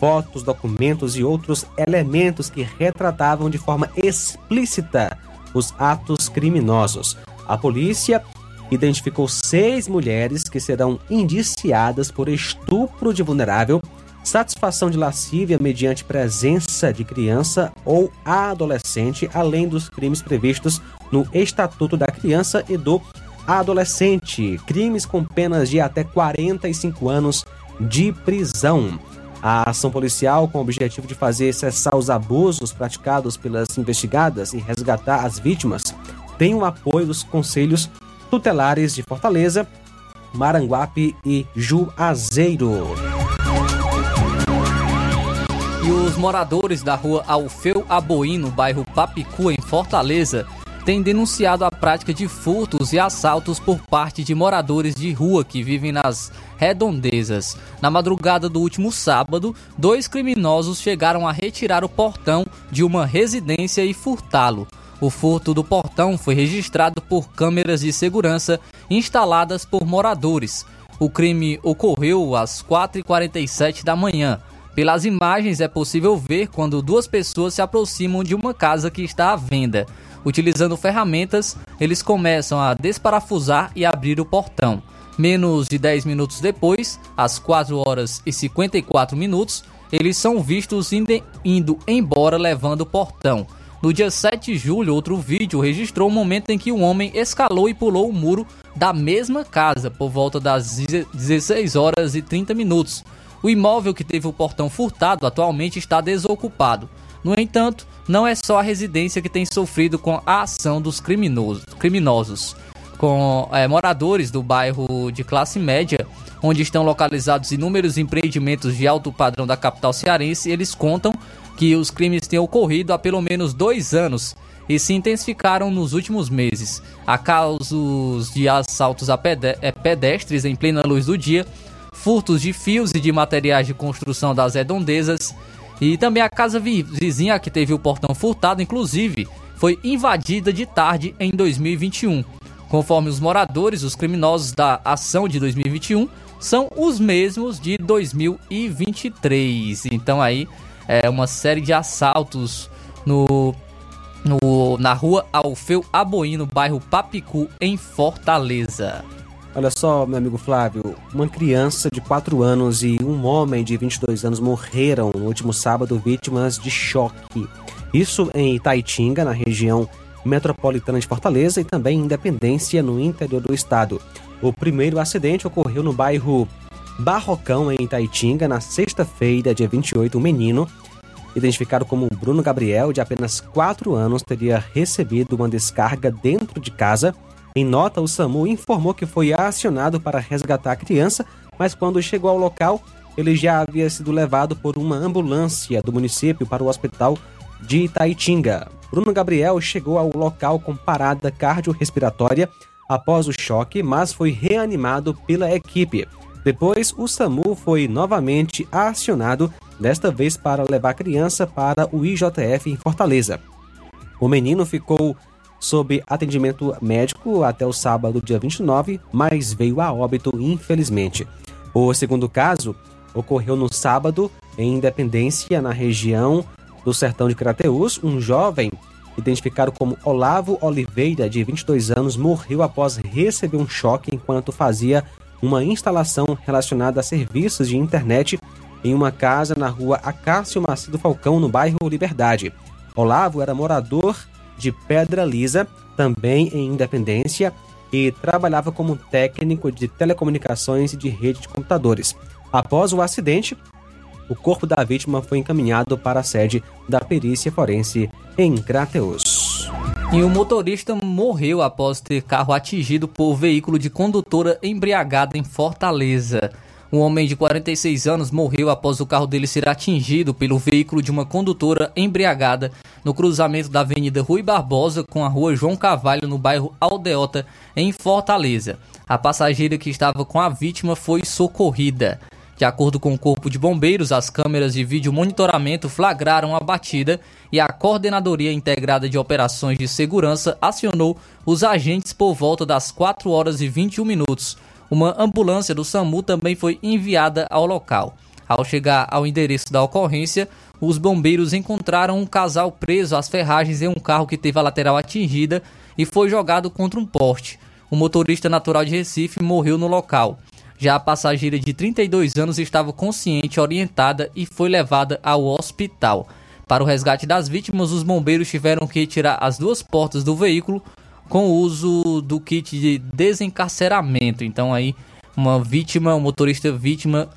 fotos, documentos e outros elementos que retratavam de forma explícita os atos criminosos. A polícia identificou seis mulheres que serão indiciadas por estupro de vulnerável, satisfação de lascívia mediante presença de criança ou adolescente, além dos crimes previstos no Estatuto da Criança e do Adolescente, crimes com penas de até 45 anos de prisão. A ação policial, com o objetivo de fazer cessar os abusos praticados pelas investigadas e resgatar as vítimas, tem o apoio dos conselhos tutelares de Fortaleza, Maranguape e Juazeiro. E os moradores da rua Alfeu Aboim, no bairro Papicu, em Fortaleza, têm denunciado a prática de furtos e assaltos por parte de moradores de rua que vivem nas redondezas. Na madrugada do último sábado, dois criminosos chegaram a retirar o portão de uma residência e furtá-lo. O furto do portão foi registrado por câmeras de segurança instaladas por moradores. O crime ocorreu às 4h47 da manhã. Pelas imagens é possível ver quando duas pessoas se aproximam de uma casa que está à venda. Utilizando ferramentas, eles começam a desparafusar e abrir o portão. Menos de 10 minutos depois, às 4 horas e 54 minutos, eles são vistos indo embora levando o portão. No dia 7 de julho, outro vídeo registrou o momento em que um homem escalou e pulou o muro da mesma casa por volta das 16 horas e 30 minutos. O imóvel que teve o portão furtado atualmente está desocupado. No entanto, não é só a residência que tem sofrido com a ação dos criminosos. criminosos. Com é, moradores do bairro de classe média, onde estão localizados inúmeros empreendimentos de alto padrão da capital cearense, eles contam que os crimes têm ocorrido há pelo menos dois anos e se intensificaram nos últimos meses. Há casos de assaltos a é, pedestres em plena luz do dia, furtos de fios e de materiais de construção das redondezas e também a casa vizinha que teve o portão furtado, inclusive, foi invadida de tarde em 2021. Conforme os moradores, os criminosos da ação de 2021 são os mesmos de 2023. Então aí é, uma série de assaltos no, no, na rua Alfeu Aboim, no bairro Papicu, em Fortaleza. Olha só, meu amigo Flávio, uma criança de 4 anos e um homem de 22 anos morreram no último sábado vítimas de choque. Isso em Itaitinga, na região metropolitana de Fortaleza e também Independência, no interior do estado. O primeiro acidente ocorreu no bairro Barrocão, em Itaitinga, na sexta-feira, dia 28, um menino, identificado como Bruno Gabriel, de apenas 4 anos, teria recebido uma descarga dentro de casa. Em nota, o SAMU informou que foi acionado para resgatar a criança, mas quando chegou ao local, ele já havia sido levado por uma ambulância do município para o hospital de Itaitinga. Bruno Gabriel chegou ao local com parada cardiorrespiratória após o choque, mas foi reanimado pela equipe. Depois, o SAMU foi novamente acionado, desta vez para levar a criança para o IJF em Fortaleza. O menino ficou sob atendimento médico até o sábado, dia 29, mas veio a óbito, infelizmente. O segundo caso ocorreu no sábado, em Independência, na região do sertão de Crateús. Um jovem, identificado como Olavo Oliveira, de 22 anos, morreu após receber um choque enquanto fazia uma instalação relacionada a serviços de internet em uma casa na rua Acácio Macido Falcão, no bairro Liberdade. Olavo era morador de Pedra Lisa, também em Independência, e trabalhava como técnico de telecomunicações e de rede de computadores. Após o acidente, o corpo da vítima foi encaminhado para a sede da perícia forense em Crateus. E o motorista morreu após ter carro atingido por veículo de condutora embriagada em Fortaleza. Um homem de 46 anos morreu após o carro dele ser atingido pelo veículo de uma condutora embriagada no cruzamento da Avenida Rui Barbosa com a Rua João Cavalho, no bairro Aldeota, em Fortaleza. A passageira que estava com a vítima foi socorrida. De acordo com o Corpo de Bombeiros, as câmeras de vídeo monitoramento flagraram a batida e a Coordenadoria Integrada de Operações de Segurança acionou os agentes por volta das 4 horas e 21 minutos. Uma ambulância do SAMU também foi enviada ao local. Ao chegar ao endereço da ocorrência, os bombeiros encontraram um casal preso às ferragens em um carro que teve a lateral atingida e foi jogado contra um poste. O motorista natural de Recife morreu no local. Já a passageira de 32 anos estava consciente, orientada e foi levada ao hospital. Para o resgate das vítimas, os bombeiros tiveram que retirar as duas portas do veículo com o uso do kit de desencarceramento. Então aí uma vítima, um motorista vítima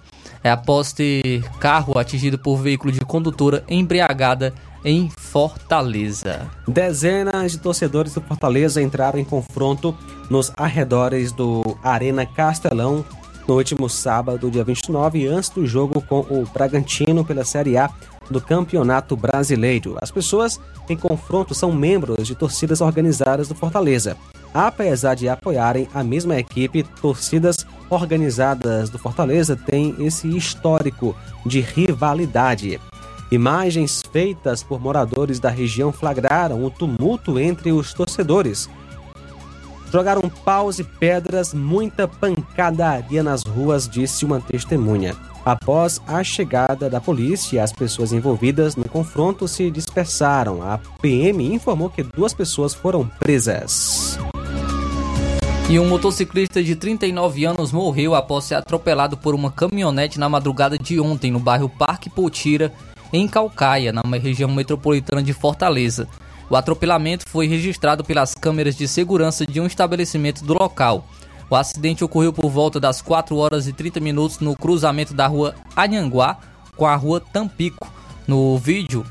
é, após ter carro atingido por veículo de condutora embriagada em Fortaleza. Dezenas de torcedores do Fortaleza entraram em confronto nos arredores do Arena Castelão no último sábado, dia 29, antes do jogo com o Bragantino pela Série A do Campeonato Brasileiro. As pessoas em confronto são membros de torcidas organizadas do Fortaleza. Apesar de apoiarem a mesma equipe, torcidas organizadas do Fortaleza têm esse histórico de rivalidade. Imagens feitas por moradores da região flagraram o tumulto entre os torcedores. Jogaram paus e pedras, muita pancadaria nas ruas, disse uma testemunha. Após a chegada da polícia, as pessoas envolvidas no confronto se dispersaram. A PM informou que duas pessoas foram presas. E um motociclista de 39 anos morreu após ser atropelado por uma caminhonete na madrugada de ontem no bairro Parque Potira, em Calcaia, na região metropolitana de Fortaleza. O atropelamento foi registrado pelas câmeras de segurança de um estabelecimento do local. O acidente ocorreu por volta das 4 horas e 30 minutos no cruzamento da rua Anhanguá com a rua Tampico. No vídeo,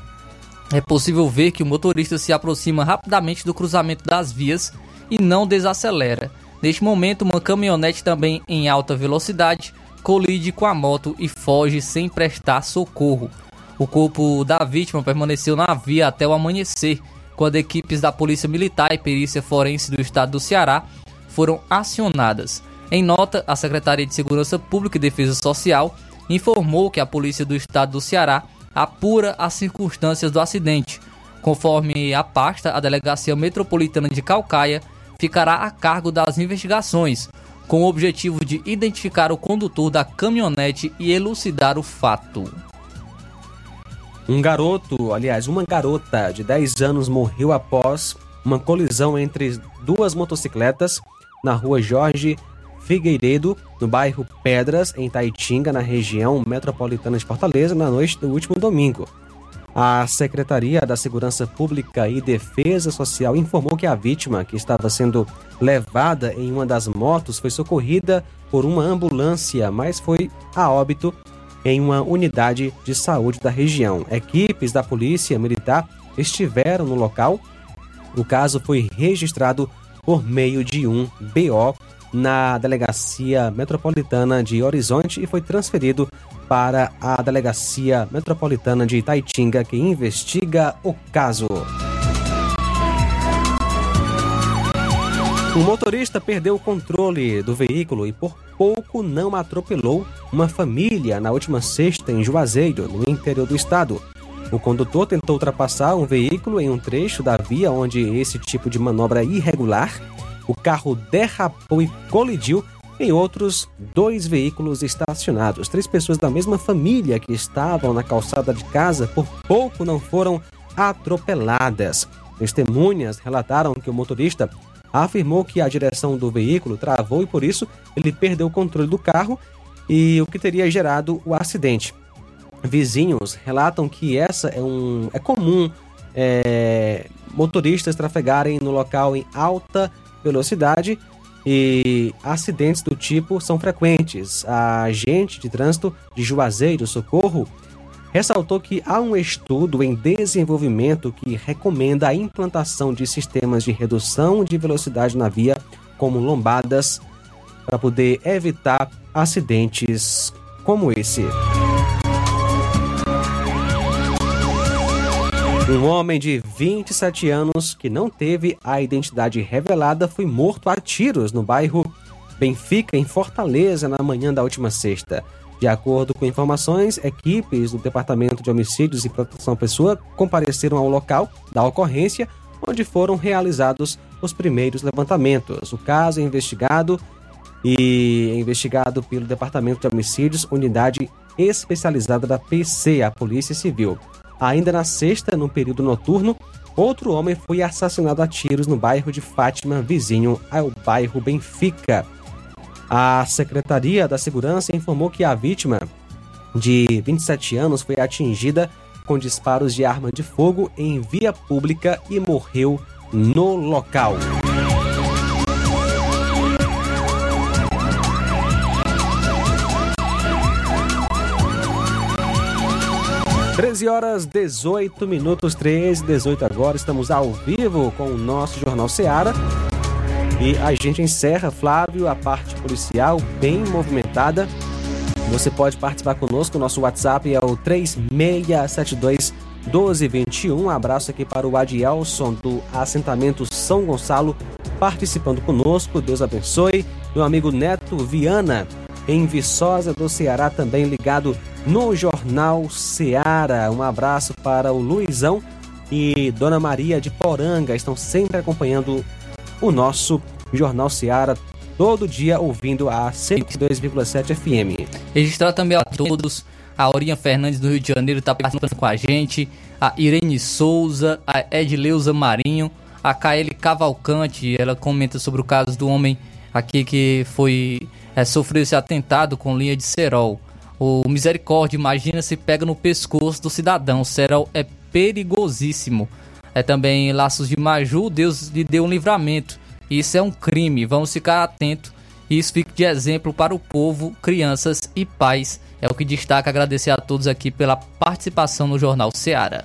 é possível ver que o motorista se aproxima rapidamente do cruzamento das vias e não desacelera. Neste momento, uma caminhonete também em alta velocidade colide com a moto e foge sem prestar socorro. O corpo da vítima permaneceu na via até o amanhecer, quando equipes da Polícia Militar e Perícia Forense do Estado do Ceará foram acionadas. Em nota, a Secretaria de Segurança Pública e Defesa Social informou que a Polícia do Estado do Ceará apura as circunstâncias do acidente. Conforme a pasta, a Delegacia Metropolitana de Calcaia ficará a cargo das investigações, com o objetivo de identificar o condutor da caminhonete e elucidar o fato. Um garoto, aliás, uma garota de 10 anos morreu após uma colisão entre duas motocicletas na rua Jorge Figueiredo, no bairro Pedras, em Taitinga, na região metropolitana de Fortaleza, na noite do último domingo. A Secretaria da Segurança Pública e Defesa Social informou que a vítima, que estava sendo levada em uma das motos, foi socorrida por uma ambulância, mas foi a óbito em uma unidade de saúde da região. Equipes da Polícia Militar estiveram no local. O caso foi registrado por meio de um BO na Delegacia Metropolitana de Horizonte e foi transferido para a Delegacia Metropolitana de Itaitinga, que investiga o caso. O motorista perdeu o controle do veículo e por pouco não atropelou uma família na última sexta em Juazeiro, no interior do estado. O condutor tentou ultrapassar um veículo em um trecho da via onde esse tipo de manobra é irregular. O carro derrapou e colidiu em outros dois veículos estacionados. Três pessoas da mesma família que estavam na calçada de casa por pouco não foram atropeladas. Testemunhas relataram que o motorista afirmou que a direção do veículo travou e por isso ele perdeu o controle do carro e o que teria gerado o acidente. Vizinhos relatam que essa é um é comum é, motoristas trafegarem no local em alta velocidade e acidentes do tipo são frequentes. A agente de trânsito de Juazeiro Socorro ressaltou que há um estudo em desenvolvimento que recomenda a implantação de sistemas de redução de velocidade na via, como lombadas, para poder evitar acidentes como esse. Um homem de 27 anos que não teve a identidade revelada foi morto a tiros no bairro Benfica, em Fortaleza, na manhã da última sexta. De acordo com informações, equipes do Departamento de Homicídios e Proteção à Pessoa compareceram ao local da ocorrência, onde foram realizados os primeiros levantamentos. O caso é investigado e é investigado pelo Departamento de Homicídios, unidade especializada da PC, a Polícia Civil. Ainda na sexta, no período noturno, Outro homem foi assassinado a tiros no bairro de Fátima, vizinho ao bairro Benfica. A Secretaria da Segurança informou que a vítima, de 27 anos, foi atingida com disparos de arma de fogo em via pública e morreu no local. 13 horas 18 minutos, 13, 18 agora. Estamos ao vivo com o nosso Jornal Seara. E a gente encerra, Flávio, a parte policial bem movimentada. Você pode participar conosco. Nosso WhatsApp é o 3672 1221. Um abraço aqui para o Adielson do assentamento São Gonçalo participando conosco. Deus abençoe. Meu amigo Neto Viana em Viçosa do Ceará também ligado no Jornal Seara. Um abraço para o Luizão e Dona Maria de Poranga, estão sempre acompanhando o nosso Jornal Seara todo dia ouvindo a 102,7 FM. Registrar também a todos, a Aurinha Fernandes do Rio de Janeiro está participando com a gente, a Irene Souza, a Edileuza Marinho, a Kaeli Cavalcante, ela comenta sobre o caso do homem aqui que foi é, sofreu esse atentado com linha de cerol. O Misericórdia, imagina se pega no pescoço do cidadão. O é perigosíssimo. É também Laços de Maju, Deus lhe deu um livramento. Isso é um crime, vamos ficar atentos. Isso fica de exemplo para o povo, crianças e pais. É o que destaca. Agradecer a todos aqui pela participação no Jornal Seara.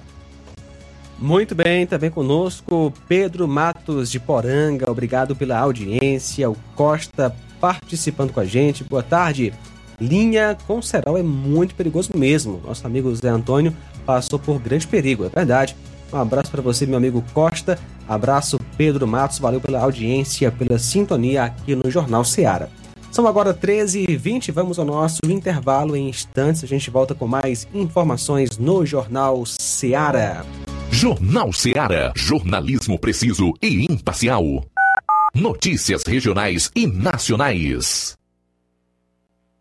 Muito bem, também conosco Pedro Matos de Poranga, obrigado pela audiência. O Costa participando com a gente. Boa tarde. Linha com cerol é muito perigoso mesmo. Nosso amigo Zé Antônio passou por grande perigo, é verdade. Um abraço para você, meu amigo Costa. Abraço, Pedro Matos. Valeu pela audiência, pela sintonia aqui no Jornal Seara. São agora 13h20. Vamos ao nosso intervalo em instantes. A gente volta com mais informações no Jornal Seara. Jornal Seara. Jornalismo preciso e imparcial. Notícias regionais e nacionais.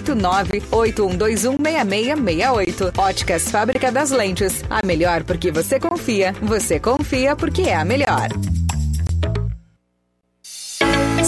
98121 6668. Óticas Fábrica das Lentes. A melhor porque você confia. Você confia porque é a melhor.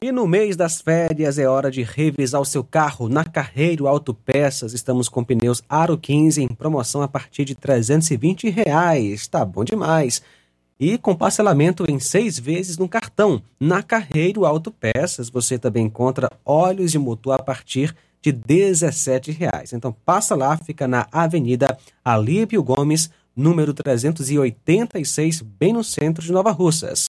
E no mês das férias é hora de revisar o seu carro na Carreiro Autopeças. Estamos com pneus Aro 15 em promoção a partir de 320 reais. Tá bom demais. E com parcelamento em seis vezes no cartão. Na Carreiro Autopeças você também encontra óleos de motor a partir de 17 reais. Então passa lá, fica na Avenida Alípio Gomes, número 386, bem no centro de Nova Russas.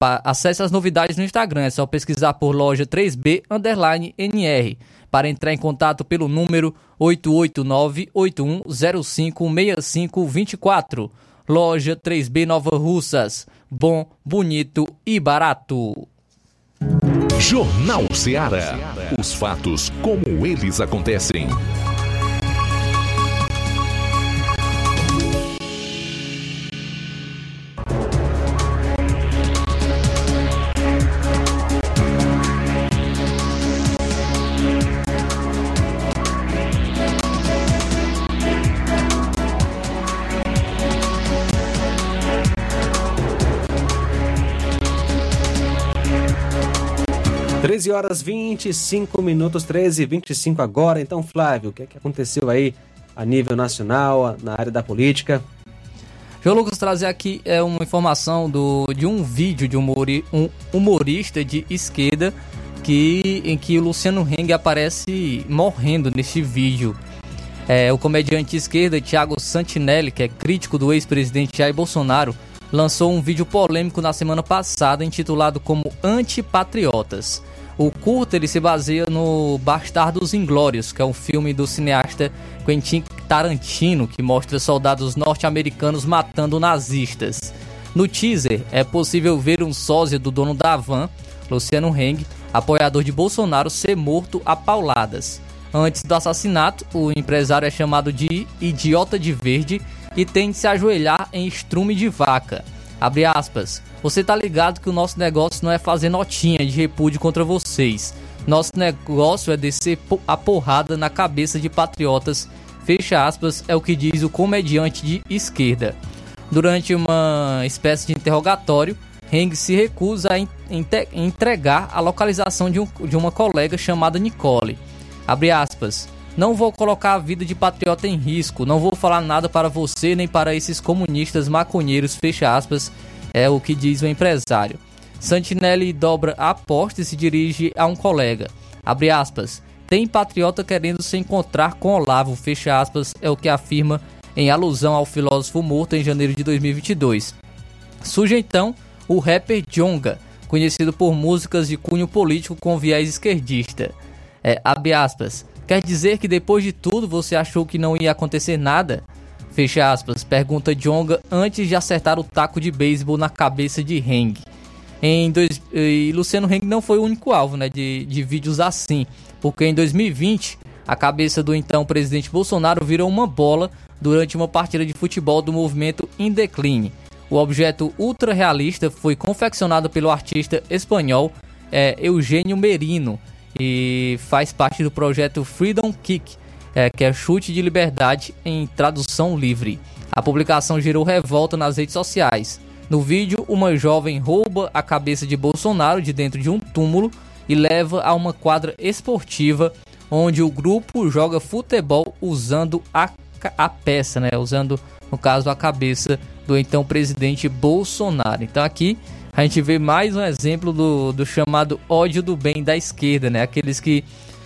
Acesse as novidades no Instagram, é só pesquisar por loja 3B underline NR. Para entrar em contato pelo número 889-8105-6524. Loja 3B Nova Russas. Bom, bonito e barato. Jornal Ceará. Os fatos como eles acontecem. Horas 25 minutos, 13 e 25 agora. Então, Flávio, o que, é que aconteceu aí a nível nacional, na área da política? João Lucas trazer aqui é uma informação do, de um vídeo de humori, um humorista de esquerda que, em que o Luciano Heng aparece morrendo neste vídeo. É, o comediante esquerda Thiago Santinelli, que é crítico do ex-presidente Jair Bolsonaro, lançou um vídeo polêmico na semana passada intitulado como Antipatriotas. O curto ele se baseia no Bastardos Inglórios, que é um filme do cineasta Quentin Tarantino que mostra soldados norte-americanos matando nazistas. No teaser é possível ver um sósia do dono da van, Luciano Heng, apoiador de Bolsonaro, ser morto a pauladas. Antes do assassinato, o empresário é chamado de idiota de verde e tem de se ajoelhar em estrume de vaca. Abre aspas. Você tá ligado que o nosso negócio não é fazer notinha de repúdio contra vocês. Nosso negócio é descer a porrada na cabeça de patriotas. Fecha aspas, é o que diz o comediante de esquerda. Durante uma espécie de interrogatório, Heng se recusa a entregar a localização de, um, de uma colega chamada Nicole. Abre aspas. Não vou colocar a vida de patriota em risco, não vou falar nada para você nem para esses comunistas maconheiros, fecha aspas, é o que diz o empresário. Santinelli dobra a aposta e se dirige a um colega. Abre aspas. Tem patriota querendo se encontrar com Olavo, fecha aspas, é o que afirma em alusão ao filósofo morto em janeiro de 2022. Surge então o rapper Jonga, conhecido por músicas de cunho político com viés esquerdista. É, abre aspas. Quer dizer que depois de tudo você achou que não ia acontecer nada? Fecha aspas, pergunta Jonga antes de acertar o taco de beisebol na cabeça de Heng. Em dois, e Luciano Heng não foi o único alvo né, de, de vídeos assim, porque em 2020 a cabeça do então presidente Bolsonaro virou uma bola durante uma partida de futebol do movimento In Decline. O objeto ultra realista foi confeccionado pelo artista espanhol é, Eugênio Merino e faz parte do projeto Freedom Kick, é, que é chute de liberdade em tradução livre. A publicação gerou revolta nas redes sociais. No vídeo, uma jovem rouba a cabeça de Bolsonaro de dentro de um túmulo e leva a uma quadra esportiva onde o grupo joga futebol usando a, a peça, né? Usando, no caso, a cabeça do então presidente Bolsonaro. Então aqui a gente vê mais um exemplo do, do chamado ódio do bem da esquerda, né? Aqueles que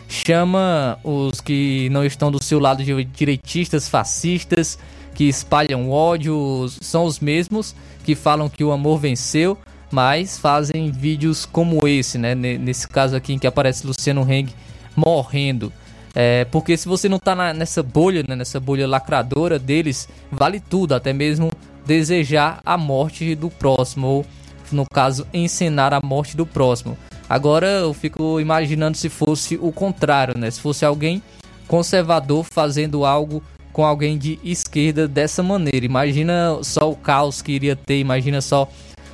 chama os que não estão do seu lado de direitistas, fascistas, que espalham ódio, são os mesmos que falam que o amor venceu, mas fazem vídeos como esse, né? Nesse caso aqui em que aparece Luciano Heng morrendo. É, porque se você não tá na, nessa bolha, né, nessa bolha lacradora deles, vale tudo, até mesmo desejar a morte do próximo, ou no caso, encenar a morte do próximo. Agora eu fico imaginando se fosse o contrário, né? Se fosse alguém conservador fazendo algo com alguém de esquerda dessa maneira. Imagina só o caos que iria ter, imagina só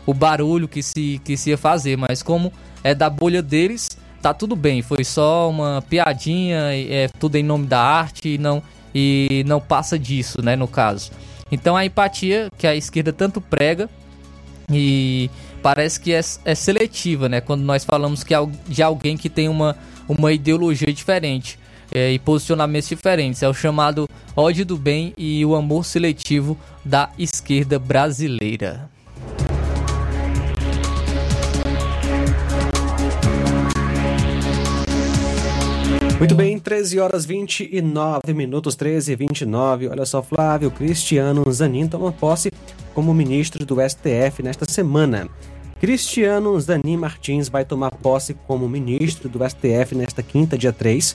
o barulho que se, que se ia fazer. Mas como é da bolha deles, tá tudo bem. Foi só uma piadinha, é tudo em nome da arte e não, e não passa disso, né? No caso. Então a empatia que a esquerda tanto prega e parece que é, é seletiva, né? Quando nós falamos que de alguém que tem uma, uma ideologia diferente é, e posicionamentos diferentes. É o chamado ódio do bem e o amor seletivo da esquerda brasileira. Muito bem, 13 horas 29 minutos, 13 e 29. Olha só, Flávio Cristiano Zanin toma posse como ministro do STF nesta semana. Cristiano Zanin Martins vai tomar posse como ministro do STF nesta quinta, dia 3.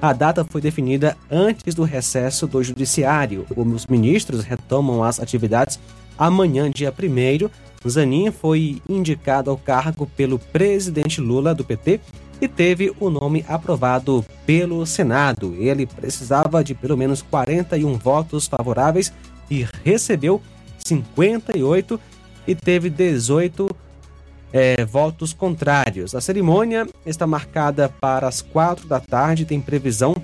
A data foi definida antes do recesso do Judiciário. Os ministros retomam as atividades amanhã, dia 1. Zanin foi indicado ao cargo pelo presidente Lula do PT e teve o nome aprovado pelo Senado. Ele precisava de pelo menos 41 votos favoráveis e recebeu 58 e teve 18 é, votos contrários. A cerimônia está marcada para as 4 da tarde, tem previsão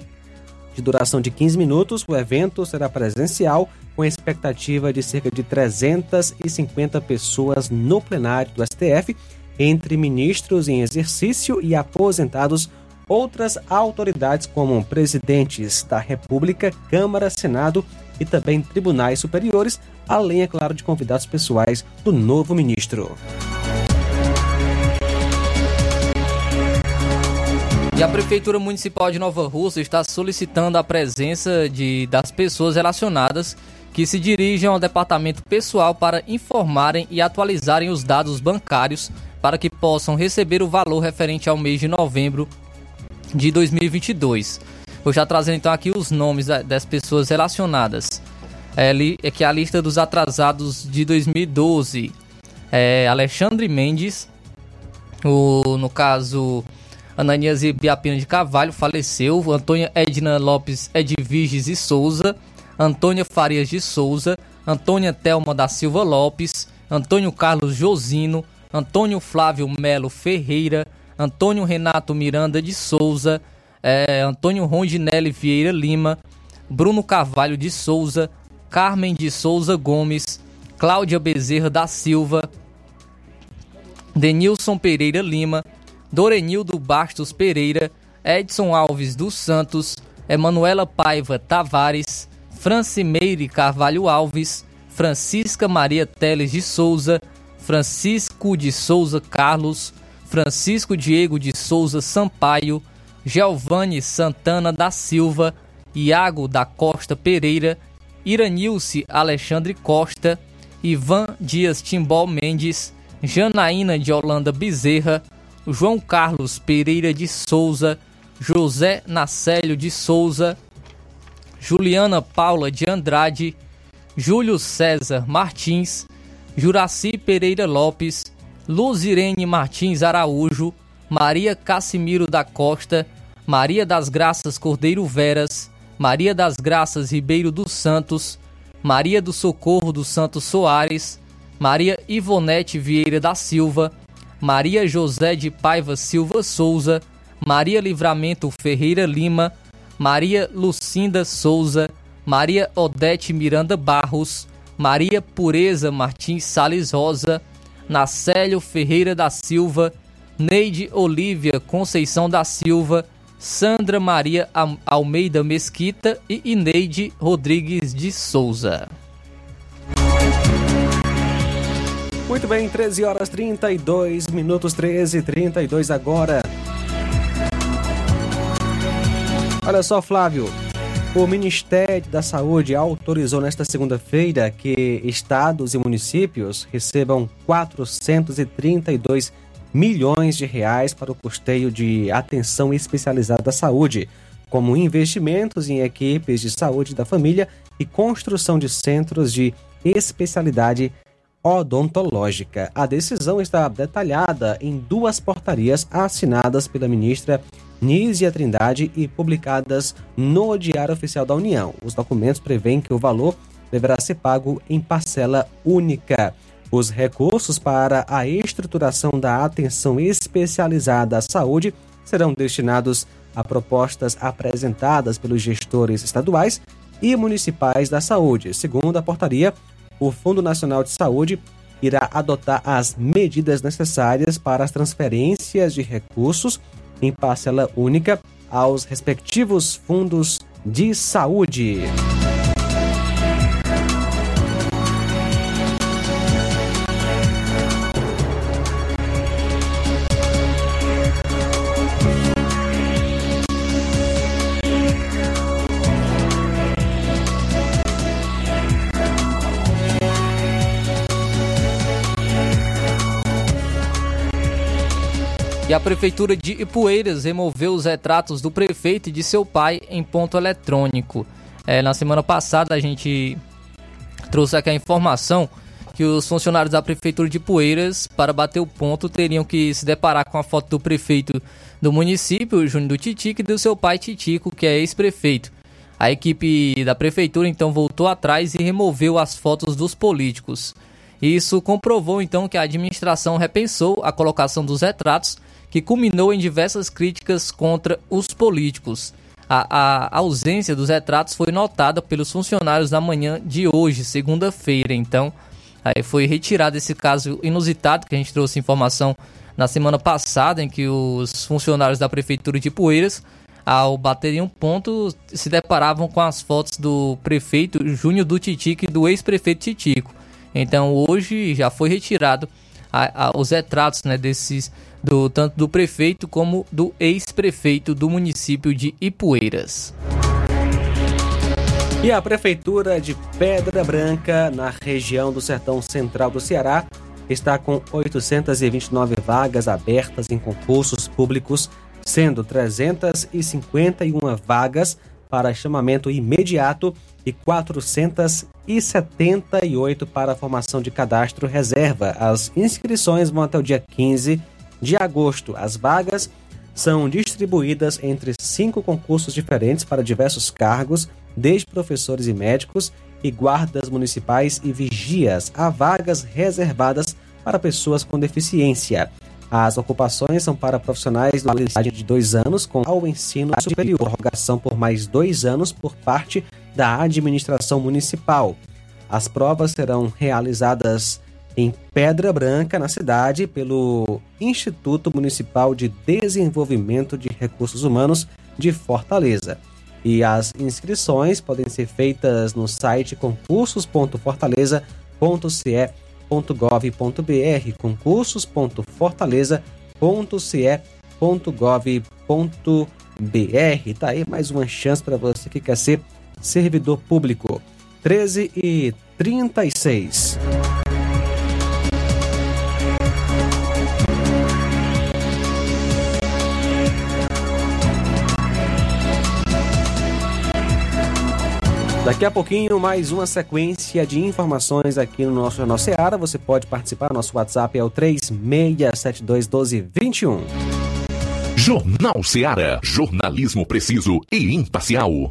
de duração de 15 minutos. O evento será presencial, com expectativa de cerca de 350 pessoas no plenário do STF entre ministros em exercício e aposentados, outras autoridades como presidentes da República, Câmara, Senado e também tribunais superiores, além, é claro, de convidados pessoais do novo ministro. E a Prefeitura Municipal de Nova Rússia está solicitando a presença de, das pessoas relacionadas que se dirigem ao departamento pessoal para informarem e atualizarem os dados bancários para que possam receber o valor referente ao mês de novembro de 2022. Vou já trazendo então aqui os nomes das pessoas relacionadas. É, é que a lista dos atrasados de 2012 é Alexandre Mendes, o, no caso Ananias Biapina de Carvalho faleceu, Antônia Edna Lopes Edviges e Souza, Antônia Farias de Souza, Antônia Telma da Silva Lopes, Antônio Carlos Josino, Antônio Flávio Melo Ferreira, Antônio Renato Miranda de Souza, é, Antônio Rondinelli Vieira Lima, Bruno Carvalho de Souza, Carmen de Souza Gomes, Cláudia Bezerra da Silva, Denilson Pereira Lima, Dorenildo Bastos Pereira, Edson Alves dos Santos, Emanuela Paiva Tavares, Francimeire Carvalho Alves, Francisca Maria Teles de Souza, Francisco de Souza Carlos, Francisco Diego de Souza Sampaio, Giovanni Santana da Silva, Iago da Costa Pereira, Iranilce Alexandre Costa, Ivan Dias Timbol Mendes, Janaína de Holanda Bezerra, João Carlos Pereira de Souza, José Nacélio de Souza, Juliana Paula de Andrade, Júlio César Martins, Juraci Pereira Lopes, Luzirene Martins Araújo, Maria Cassimiro da Costa, Maria das Graças Cordeiro Veras, Maria das Graças Ribeiro dos Santos, Maria do Socorro dos Santos Soares, Maria Ivonete Vieira da Silva, Maria José de Paiva Silva Souza, Maria Livramento Ferreira Lima, Maria Lucinda Souza, Maria Odete Miranda Barros, Maria Pureza Martins Sales Rosa, Nacélio Ferreira da Silva, Neide Olívia Conceição da Silva, Sandra Maria Almeida Mesquita e Ineide Rodrigues de Souza. Muito bem, 13 horas 32 minutos, 13 e 32 agora. Olha só, Flávio. O Ministério da Saúde autorizou nesta segunda-feira que estados e municípios recebam 432 milhões de reais para o custeio de atenção especializada à saúde, como investimentos em equipes de saúde da família e construção de centros de especialidade odontológica. A decisão está detalhada em duas portarias assinadas pela ministra Nízia Trindade e publicadas no Diário Oficial da União. Os documentos prevêem que o valor deverá ser pago em parcela única. Os recursos para a estruturação da atenção especializada à saúde serão destinados a propostas apresentadas pelos gestores estaduais e municipais da saúde. Segundo a portaria, o Fundo Nacional de Saúde irá adotar as medidas necessárias para as transferências de recursos em parcela única aos respectivos fundos de saúde. E a Prefeitura de Ipueiras removeu os retratos do prefeito e de seu pai em ponto eletrônico. É, na semana passada a gente trouxe aqui a informação que os funcionários da Prefeitura de Ipueiras, para bater o ponto, teriam que se deparar com a foto do prefeito do município, Júnior do Titico, e do seu pai Titico, que é ex-prefeito. A equipe da Prefeitura então voltou atrás e removeu as fotos dos políticos. Isso comprovou então que a administração repensou a colocação dos retratos que culminou em diversas críticas contra os políticos. A, a, ausência dos retratos foi notada pelos funcionários na manhã de hoje, segunda-feira. Então, aí foi retirado esse caso inusitado que a gente trouxe informação na semana passada, em que os funcionários da prefeitura de Poeiras, ao baterem um ponto, se deparavam com as fotos do prefeito Júnior do Titico e do ex-prefeito Titico. Então, hoje já foi retirado a, a, os retratos né, desses do tanto do prefeito como do ex-prefeito do município de Ipueiras. E a Prefeitura de Pedra Branca, na região do Sertão Central do Ceará, está com 829 vagas abertas em concursos públicos, sendo 351 vagas para chamamento imediato e 478 para a formação de cadastro reserva. As inscrições vão até o dia 15 de agosto. As vagas são distribuídas entre cinco concursos diferentes para diversos cargos, desde professores e médicos e guardas municipais e vigias, a vagas reservadas para pessoas com deficiência. As ocupações são para profissionais de dois anos com ao ensino superior, prorrogação por mais dois anos por parte da administração municipal. As provas serão realizadas em Pedra Branca, na cidade, pelo Instituto Municipal de Desenvolvimento de Recursos Humanos de Fortaleza. E as inscrições podem ser feitas no site concursos.fortaleza.ce.gov.br concursos.fortaleza.ce.gov.br. Tá aí mais uma chance para você que quer ser servidor público. 13 e 36. Daqui a pouquinho, mais uma sequência de informações aqui no nosso Jornal Seara. Você pode participar, nosso WhatsApp é o 36721221. Jornal Seara. Jornalismo preciso e imparcial.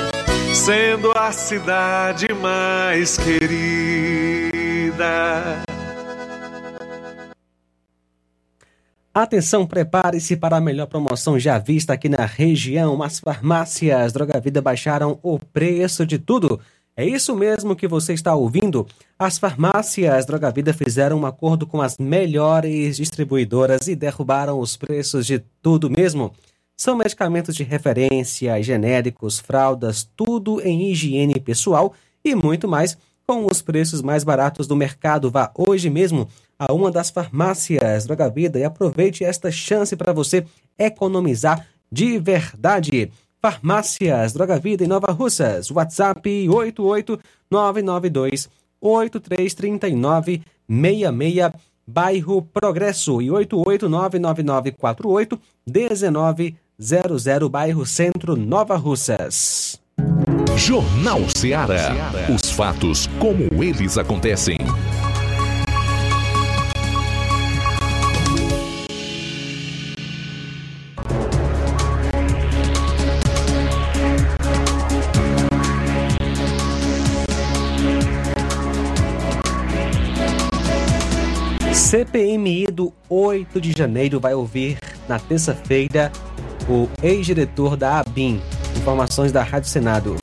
sendo a cidade mais querida. Atenção, prepare-se para a melhor promoção já vista aqui na região. As farmácias Droga Vida baixaram o preço de tudo. É isso mesmo que você está ouvindo. As farmácias Droga Vida fizeram um acordo com as melhores distribuidoras e derrubaram os preços de tudo mesmo. São medicamentos de referência, genéricos, fraldas, tudo em higiene pessoal e muito mais com os preços mais baratos do mercado. Vá hoje mesmo a uma das farmácias Droga Vida e aproveite esta chance para você economizar de verdade. Farmácias Droga Vida em Nova Russas. WhatsApp 88992 8339 66 bairro Progresso e 8899948 1900 bairro Centro Nova Russas. Jornal Ceará. Os fatos como eles acontecem. CPMI do 8 de janeiro vai ouvir na terça-feira o ex-diretor da ABIN. Informações da Rádio Senado.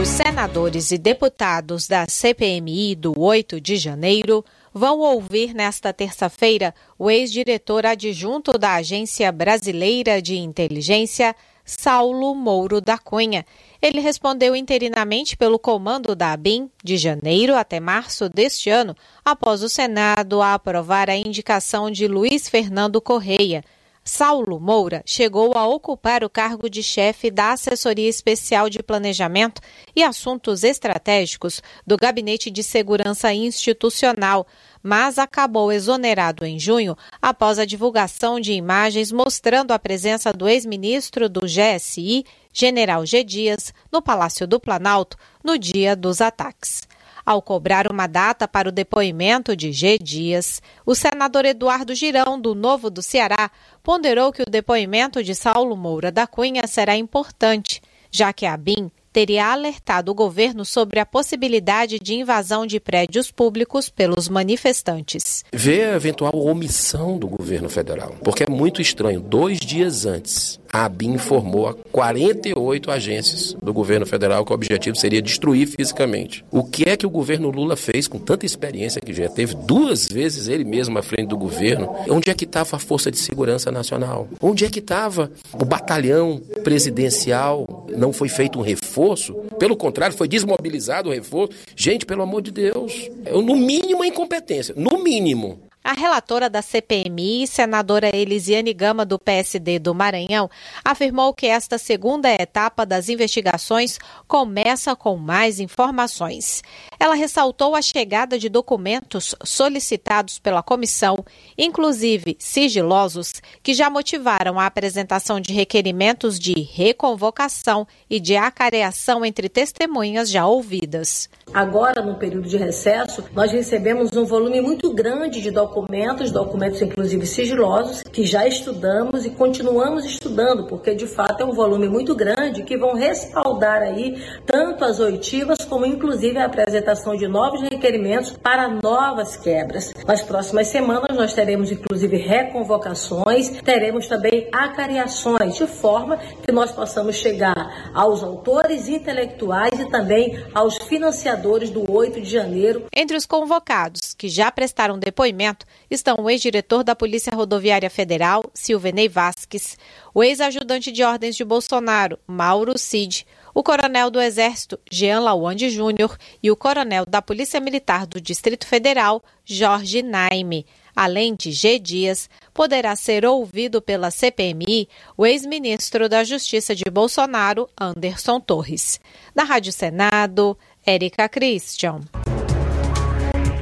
Os senadores e deputados da CPMI do 8 de janeiro vão ouvir nesta terça-feira o ex-diretor adjunto da Agência Brasileira de Inteligência, Saulo Mouro da Cunha. Ele respondeu interinamente pelo comando da ABIN de janeiro até março deste ano, após o Senado aprovar a indicação de Luiz Fernando Correia. Saulo Moura chegou a ocupar o cargo de chefe da Assessoria Especial de Planejamento e Assuntos Estratégicos do Gabinete de Segurança Institucional, mas acabou exonerado em junho após a divulgação de imagens mostrando a presença do ex-ministro do GSI, General G. Dias, no Palácio do Planalto no dia dos ataques. Ao cobrar uma data para o depoimento de G. Dias, o senador Eduardo Girão, do Novo do Ceará, ponderou que o depoimento de Saulo Moura da Cunha será importante, já que a BIM teria alertado o governo sobre a possibilidade de invasão de prédios públicos pelos manifestantes. Vê a eventual omissão do governo federal, porque é muito estranho. Dois dias antes, a ABIN informou a 48 agências do governo federal que o objetivo seria destruir fisicamente. O que é que o governo Lula fez com tanta experiência que já teve duas vezes ele mesmo à frente do governo? Onde é que estava a Força de Segurança Nacional? Onde é que estava o batalhão presidencial? Não foi feito um reforço? Pelo contrário, foi desmobilizado o reforço? Gente, pelo amor de Deus, é no mínimo a incompetência, no mínimo. A relatora da CPMI, senadora Elisiane Gama, do PSD do Maranhão, afirmou que esta segunda etapa das investigações começa com mais informações. Ela ressaltou a chegada de documentos solicitados pela comissão, inclusive sigilosos, que já motivaram a apresentação de requerimentos de reconvocação e de acareação entre testemunhas já ouvidas. Agora, no período de recesso, nós recebemos um volume muito grande de documentos documentos, documentos inclusive sigilosos, que já estudamos e continuamos estudando, porque de fato é um volume muito grande que vão respaldar aí tanto as oitivas como inclusive a apresentação de novos requerimentos para novas quebras. Nas próximas semanas nós teremos inclusive reconvocações, teremos também acariações, de forma que nós possamos chegar aos autores intelectuais e também aos financiadores do 8 de janeiro. Entre os convocados que já prestaram depoimento estão o ex-diretor da Polícia Rodoviária Federal, Silvenei Vasques, o ex-ajudante de ordens de Bolsonaro, Mauro Cid, o coronel do Exército, Jean Lawande Júnior, e o coronel da Polícia Militar do Distrito Federal, Jorge Naime. Além de G. Dias, poderá ser ouvido pela CPMI o ex-ministro da Justiça de Bolsonaro, Anderson Torres. Da Rádio Senado, Érica Christian.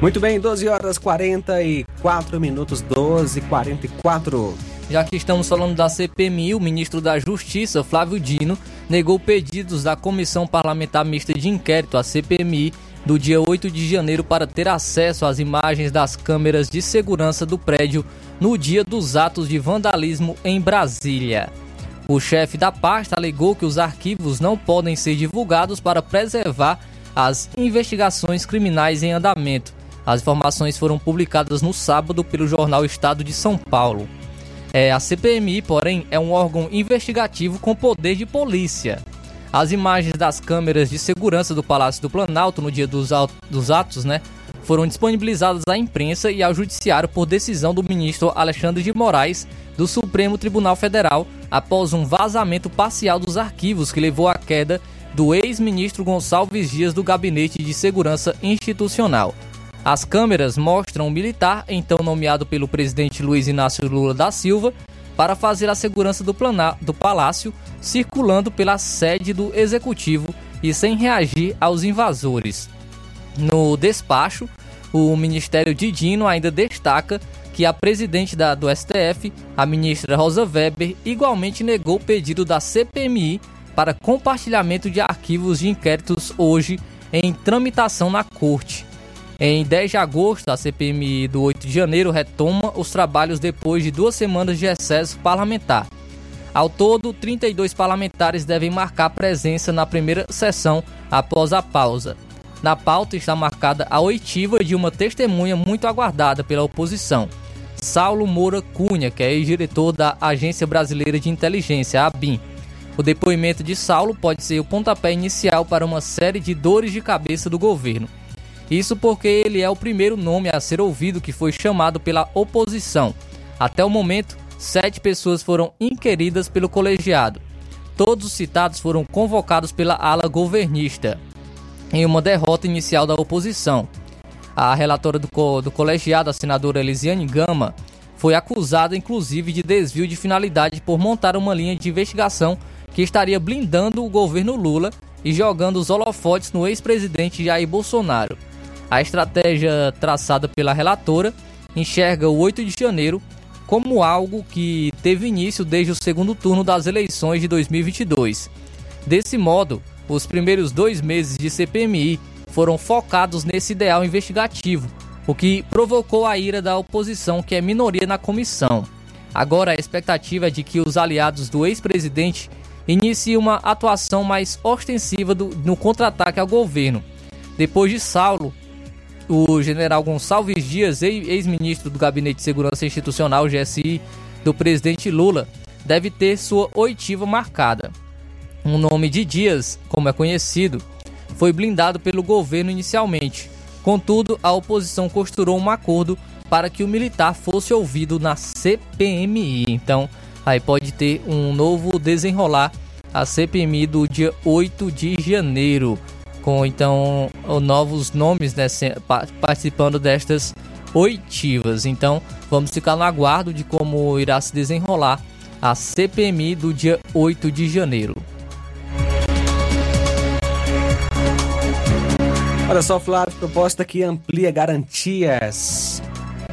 Muito bem, 12 horas 44 minutos, 12 e 44. Já que estamos falando da CPMI, o ministro da Justiça, Flávio Dino, negou pedidos da Comissão Parlamentar Mista de Inquérito, a CPMI, do dia 8 de janeiro para ter acesso às imagens das câmeras de segurança do prédio no dia dos atos de vandalismo em Brasília. O chefe da pasta alegou que os arquivos não podem ser divulgados para preservar as investigações criminais em andamento. As informações foram publicadas no sábado pelo jornal Estado de São Paulo. É, a CPMI, porém, é um órgão investigativo com poder de polícia. As imagens das câmeras de segurança do Palácio do Planalto no dia dos, dos atos, né, foram disponibilizadas à imprensa e ao judiciário por decisão do ministro Alexandre de Moraes do Supremo Tribunal Federal após um vazamento parcial dos arquivos que levou à queda do ex-ministro Gonçalves Dias do Gabinete de Segurança Institucional. As câmeras mostram um militar, então nomeado pelo presidente Luiz Inácio Lula da Silva, para fazer a segurança do, plana do palácio, circulando pela sede do executivo e sem reagir aos invasores. No despacho, o Ministério de Dino ainda destaca que a presidente da, do STF, a ministra Rosa Weber, igualmente negou o pedido da CPMI para compartilhamento de arquivos de inquéritos hoje em tramitação na corte. Em 10 de agosto, a CPMI do 8 de janeiro retoma os trabalhos depois de duas semanas de excesso parlamentar. Ao todo, 32 parlamentares devem marcar presença na primeira sessão após a pausa. Na pauta está marcada a oitiva de uma testemunha muito aguardada pela oposição, Saulo Moura Cunha, que é ex-diretor da Agência Brasileira de Inteligência, ABIN. O depoimento de Saulo pode ser o pontapé inicial para uma série de dores de cabeça do governo. Isso porque ele é o primeiro nome a ser ouvido que foi chamado pela oposição. Até o momento, sete pessoas foram inquiridas pelo colegiado. Todos os citados foram convocados pela ala governista, em uma derrota inicial da oposição. A relatora do, co do colegiado, a senadora Elisiane Gama, foi acusada inclusive de desvio de finalidade por montar uma linha de investigação que estaria blindando o governo Lula e jogando os holofotes no ex-presidente Jair Bolsonaro. A estratégia traçada pela relatora enxerga o 8 de janeiro como algo que teve início desde o segundo turno das eleições de 2022. Desse modo, os primeiros dois meses de CPMI foram focados nesse ideal investigativo, o que provocou a ira da oposição, que é minoria na comissão. Agora, a expectativa é de que os aliados do ex-presidente iniciem uma atuação mais ostensiva do, no contra-ataque ao governo. Depois de Saulo, o general Gonçalves Dias, ex-ministro do Gabinete de Segurança Institucional, GSI, do presidente Lula, deve ter sua oitiva marcada. O nome de Dias, como é conhecido, foi blindado pelo governo inicialmente. Contudo, a oposição costurou um acordo para que o militar fosse ouvido na CPMI. Então, aí pode ter um novo desenrolar a CPMI do dia 8 de janeiro com então novos nomes né, participando destas oitivas. Então vamos ficar no aguardo de como irá se desenrolar a CPMI do dia 8 de janeiro. Olha só, Flávio, proposta que amplia garantias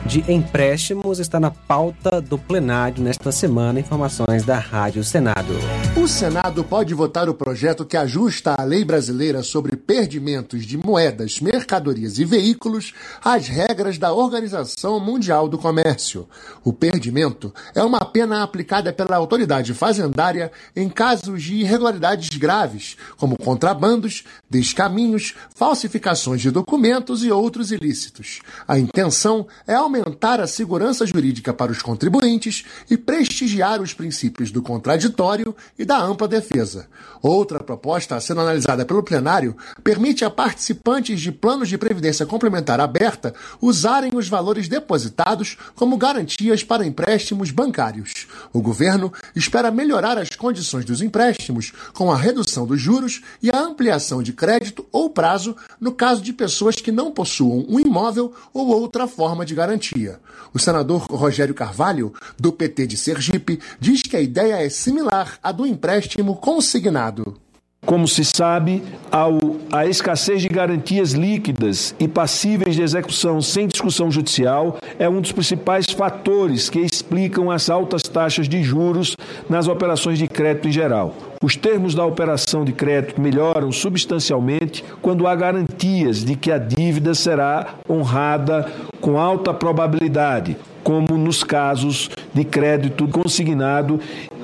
de empréstimos está na pauta do plenário nesta semana. Informações da Rádio Senado. O Senado pode votar o projeto que ajusta a lei brasileira sobre perdimentos de moedas, mercadorias e veículos às regras da Organização Mundial do Comércio. O perdimento é uma pena aplicada pela autoridade fazendária em casos de irregularidades graves, como contrabandos, descaminhos, falsificações de documentos e outros ilícitos. A intenção é aumentar a segurança jurídica para os contribuintes e prestigiar os princípios do contraditório e da ampla defesa. Outra proposta a ser analisada pelo plenário permite a participantes de planos de previdência complementar aberta usarem os valores depositados como garantias para empréstimos bancários. O governo espera melhorar as condições dos empréstimos com a redução dos juros e a ampliação de crédito ou prazo no caso de pessoas que não possuam um imóvel ou outra forma de O senador Rogério Carvalho, do PT de Sergipe, diz que a ideia é similar à do empréstimo consignado. Como se sabe, ao, a escassez de garantias líquidas e passíveis de execução sem discussão judicial é um dos principais fatores que explicam as altas taxas de juros nas operações de crédito em geral. Os termos da operação de crédito melhoram substancialmente quando há garantias de que a dívida será honrada com alta probabilidade, como nos casos de crédito consignado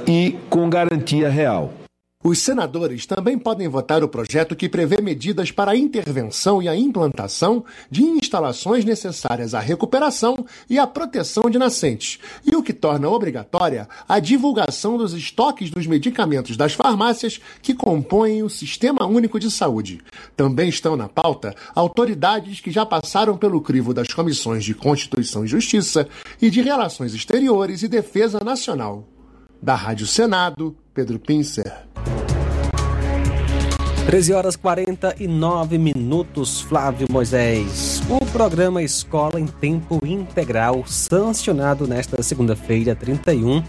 e com garantia real. Os senadores também podem votar o projeto que prevê medidas para a intervenção e a implantação de instalações necessárias à recuperação e à proteção de nascentes, e o que torna obrigatória a divulgação dos estoques dos medicamentos das farmácias que compõem o Sistema Único de Saúde. Também estão na pauta autoridades que já passaram pelo crivo das comissões de Constituição e Justiça e de Relações Exteriores e Defesa Nacional. Da Rádio Senado, Pedro Pincer. 13 horas 49 minutos, Flávio Moisés. O programa Escola em Tempo Integral, sancionado nesta segunda-feira, 31,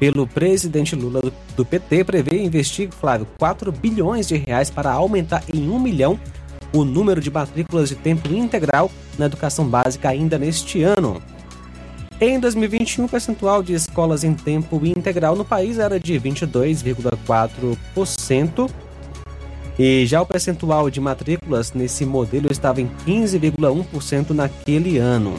pelo presidente Lula do PT, prevê investir, Flávio, 4 bilhões de reais para aumentar em 1 milhão o número de matrículas de tempo integral na educação básica ainda neste ano. Em 2021, o percentual de escolas em tempo integral no país era de 22,4%. E já o percentual de matrículas nesse modelo estava em 15,1% naquele ano.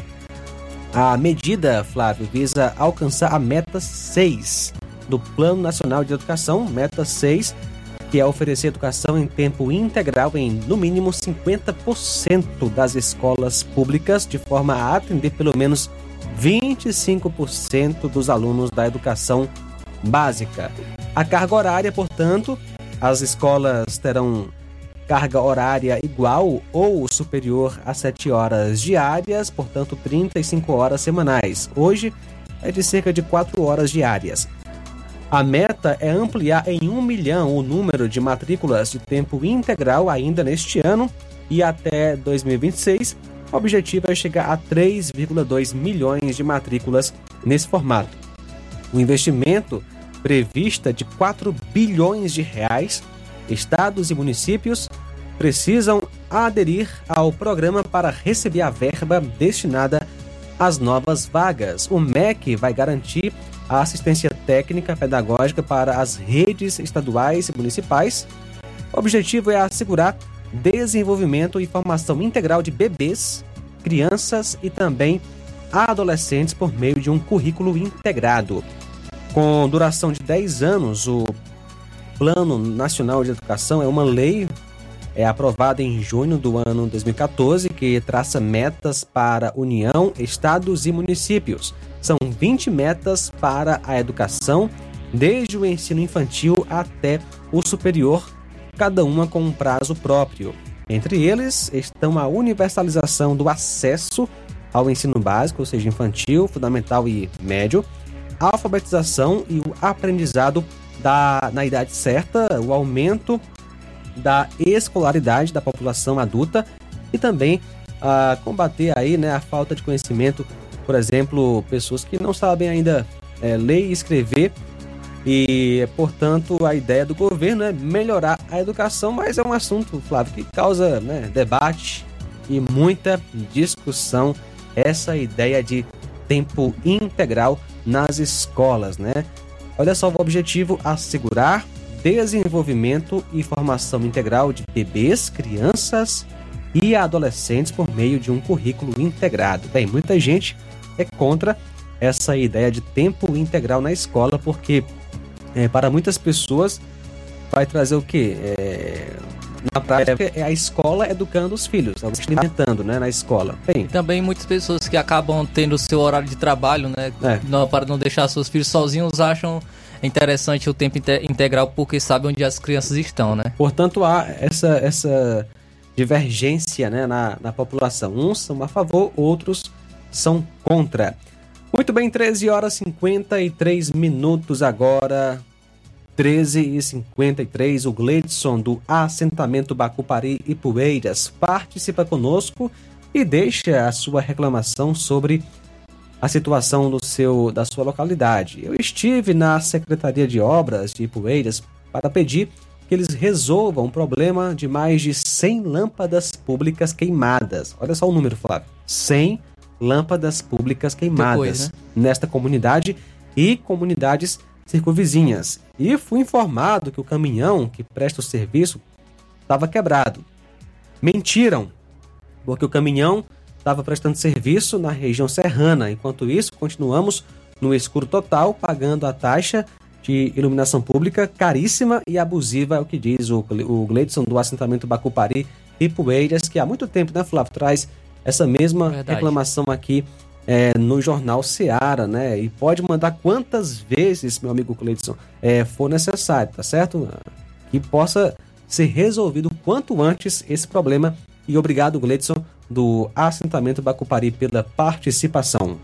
A medida, Flávio, visa alcançar a meta 6 do Plano Nacional de Educação, meta 6, que é oferecer educação em tempo integral em no mínimo 50% das escolas públicas, de forma a atender pelo menos 25% dos alunos da educação básica. A carga horária, portanto, as escolas terão carga horária igual ou superior a 7 horas diárias, portanto 35 horas semanais. Hoje é de cerca de 4 horas diárias. A meta é ampliar em 1 milhão o número de matrículas de tempo integral ainda neste ano e até 2026 o objetivo é chegar a 3,2 milhões de matrículas nesse formato. O investimento prevista de 4 bilhões de reais, estados e municípios precisam aderir ao programa para receber a verba destinada às novas vagas. O MEC vai garantir a assistência técnica pedagógica para as redes estaduais e municipais. O objetivo é assegurar desenvolvimento e formação integral de bebês, crianças e também adolescentes por meio de um currículo integrado. Com duração de 10 anos, o Plano Nacional de Educação é uma lei é aprovada em junho do ano 2014 que traça metas para União, estados e municípios. São 20 metas para a educação, desde o ensino infantil até o superior, cada uma com um prazo próprio. Entre eles estão a universalização do acesso ao ensino básico, ou seja, infantil, fundamental e médio, a alfabetização e o aprendizado da, na idade certa, o aumento da escolaridade da população adulta e também a combater aí, né, a falta de conhecimento, por exemplo, pessoas que não sabem ainda é, ler e escrever e, portanto, a ideia do governo é melhorar a educação, mas é um assunto, Flávio, que causa né, debate e muita discussão essa ideia de tempo integral nas escolas, né? Olha só o objetivo: assegurar desenvolvimento e formação integral de bebês, crianças e adolescentes por meio de um currículo integrado. Bem, muita gente é contra essa ideia de tempo integral na escola, porque é, para muitas pessoas vai trazer o quê? É, na prática é a escola educando os filhos, alimentando né, na escola. Bem, Também muitas pessoas que acabam tendo o seu horário de trabalho, né? É. Não, para não deixar seus filhos sozinhos, acham interessante o tempo integral porque sabem onde as crianças estão, né? Portanto, há essa, essa divergência né, na, na população. Uns são a favor, outros são contra. Muito bem, 13 horas e 53 minutos agora. 13 e 53 o Gleidson do assentamento Bacupari e Poeiras participa conosco e deixa a sua reclamação sobre a situação do seu, da sua localidade. Eu estive na Secretaria de Obras de Poeiras para pedir que eles resolvam um problema de mais de 100 lâmpadas públicas queimadas. Olha só o número, Flávio. 100 lâmpadas públicas queimadas coisa, né? nesta comunidade e comunidades circunvizinhas. E fui informado que o caminhão que presta o serviço estava quebrado. Mentiram, porque o caminhão estava prestando serviço na região serrana. Enquanto isso, continuamos no escuro total, pagando a taxa de iluminação pública caríssima e abusiva, é o que diz o, o Gleidson do assentamento Bacupari e Poeiras, que há muito tempo, né, Flávio, traz essa mesma Verdade. reclamação aqui é, no jornal Seara, né? E pode mandar quantas vezes, meu amigo Cleidson, é, for necessário, tá certo? Que possa ser resolvido quanto antes esse problema. E obrigado, Gleidson, do assentamento Bacupari, pela participação.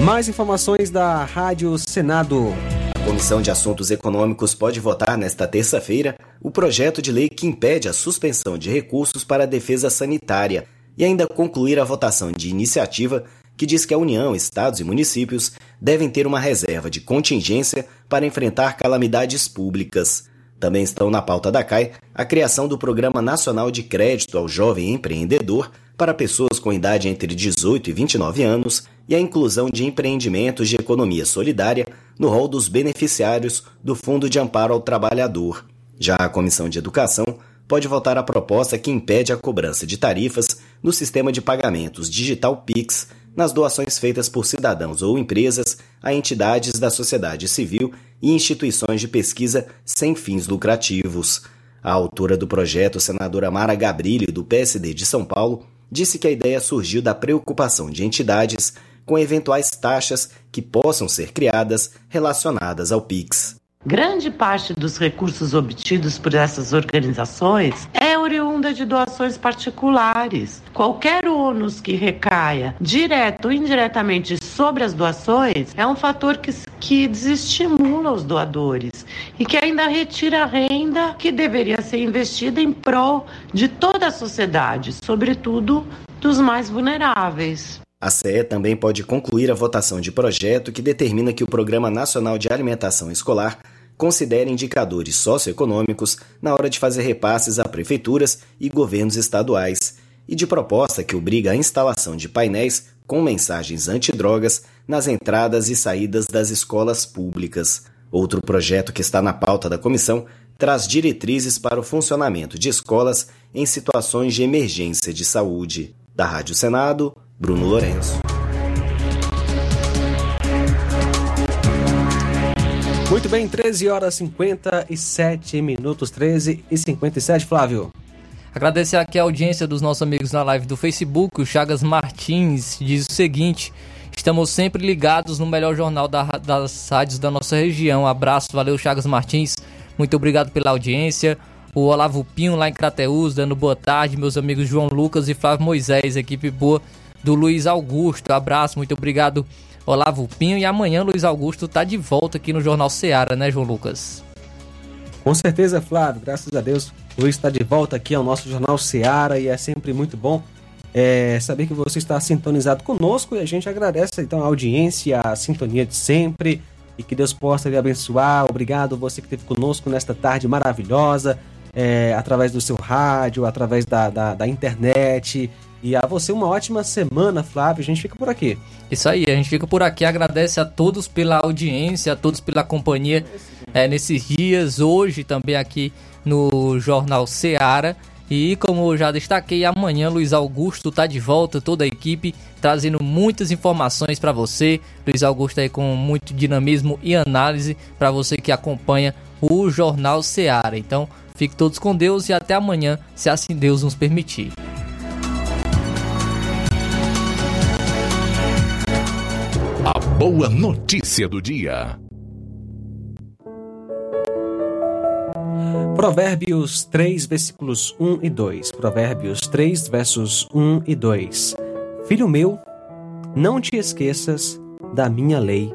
Mais informações da Rádio Senado. A Comissão de Assuntos Econômicos pode votar nesta terça-feira o projeto de lei que impede a suspensão de recursos para a defesa sanitária e ainda concluir a votação de iniciativa que diz que a União, estados e municípios devem ter uma reserva de contingência para enfrentar calamidades públicas. Também estão na pauta da CAI a criação do Programa Nacional de Crédito ao Jovem Empreendedor para pessoas com idade entre 18 e 29 anos e a inclusão de empreendimentos de economia solidária no rol dos beneficiários do Fundo de Amparo ao Trabalhador. Já a Comissão de Educação pode votar a proposta que impede a cobrança de tarifas no sistema de pagamentos digital Pix nas doações feitas por cidadãos ou empresas a entidades da sociedade civil e instituições de pesquisa sem fins lucrativos. A autora do projeto, senadora Mara Gabrilli, do PSD de São Paulo, disse que a ideia surgiu da preocupação de entidades com eventuais taxas que possam ser criadas relacionadas ao PIX. Grande parte dos recursos obtidos por essas organizações é oriunda de doações particulares. Qualquer ônus que recaia, direto ou indiretamente, sobre as doações é um fator que, que desestimula os doadores e que ainda retira a renda que deveria ser investida em prol de toda a sociedade, sobretudo dos mais vulneráveis. A CE também pode concluir a votação de projeto que determina que o Programa Nacional de Alimentação Escolar considere indicadores socioeconômicos na hora de fazer repasses a prefeituras e governos estaduais, e de proposta que obriga a instalação de painéis com mensagens antidrogas nas entradas e saídas das escolas públicas. Outro projeto que está na pauta da comissão traz diretrizes para o funcionamento de escolas em situações de emergência de saúde. Da Rádio Senado, Bruno Lourenço. Muito bem, 13 horas 57 minutos, 13 e 57, Flávio. Agradecer aqui a audiência dos nossos amigos na live do Facebook. O Chagas Martins diz o seguinte: estamos sempre ligados no melhor jornal da, das rádios da nossa região. abraço, valeu, Chagas Martins. Muito obrigado pela audiência. O Olavo Pinho lá em Crateus, dando boa tarde. Meus amigos João Lucas e Flávio Moisés, equipe boa do Luiz Augusto. Abraço, muito obrigado, Olavo Pinho. E amanhã Luiz Augusto tá de volta aqui no Jornal Seara, né, João Lucas? Com certeza, Flávio. Graças a Deus, Luiz está de volta aqui ao nosso Jornal Seara e é sempre muito bom é, saber que você está sintonizado conosco e a gente agradece então a audiência, a sintonia de sempre e que Deus possa lhe abençoar. Obrigado você que esteve conosco nesta tarde maravilhosa, é, através do seu rádio, através da, da, da internet, E a você uma ótima semana, Flávio. A gente fica por aqui. Isso aí, a gente fica por aqui. Agradece a todos pela audiência, a todos pela companhia é, nesses dias, hoje também aqui no Jornal Seara. E como já destaquei, amanhã Luiz Augusto está de volta, toda a equipe, trazendo muitas informações para você. Luiz Augusto aí com muito dinamismo e análise para você que acompanha o Jornal Seara. Então, fique todos com Deus e até amanhã, se assim Deus nos permitir. Boa notícia do dia. Provérbios 3, versículos 1 e 2. Provérbios 3, versos 1 e 2. Filho meu, não te esqueças da minha lei,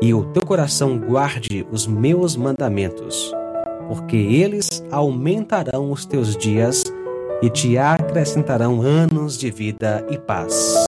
e o teu coração guarde os meus mandamentos, porque eles aumentarão os teus dias e te acrescentarão anos de vida e paz.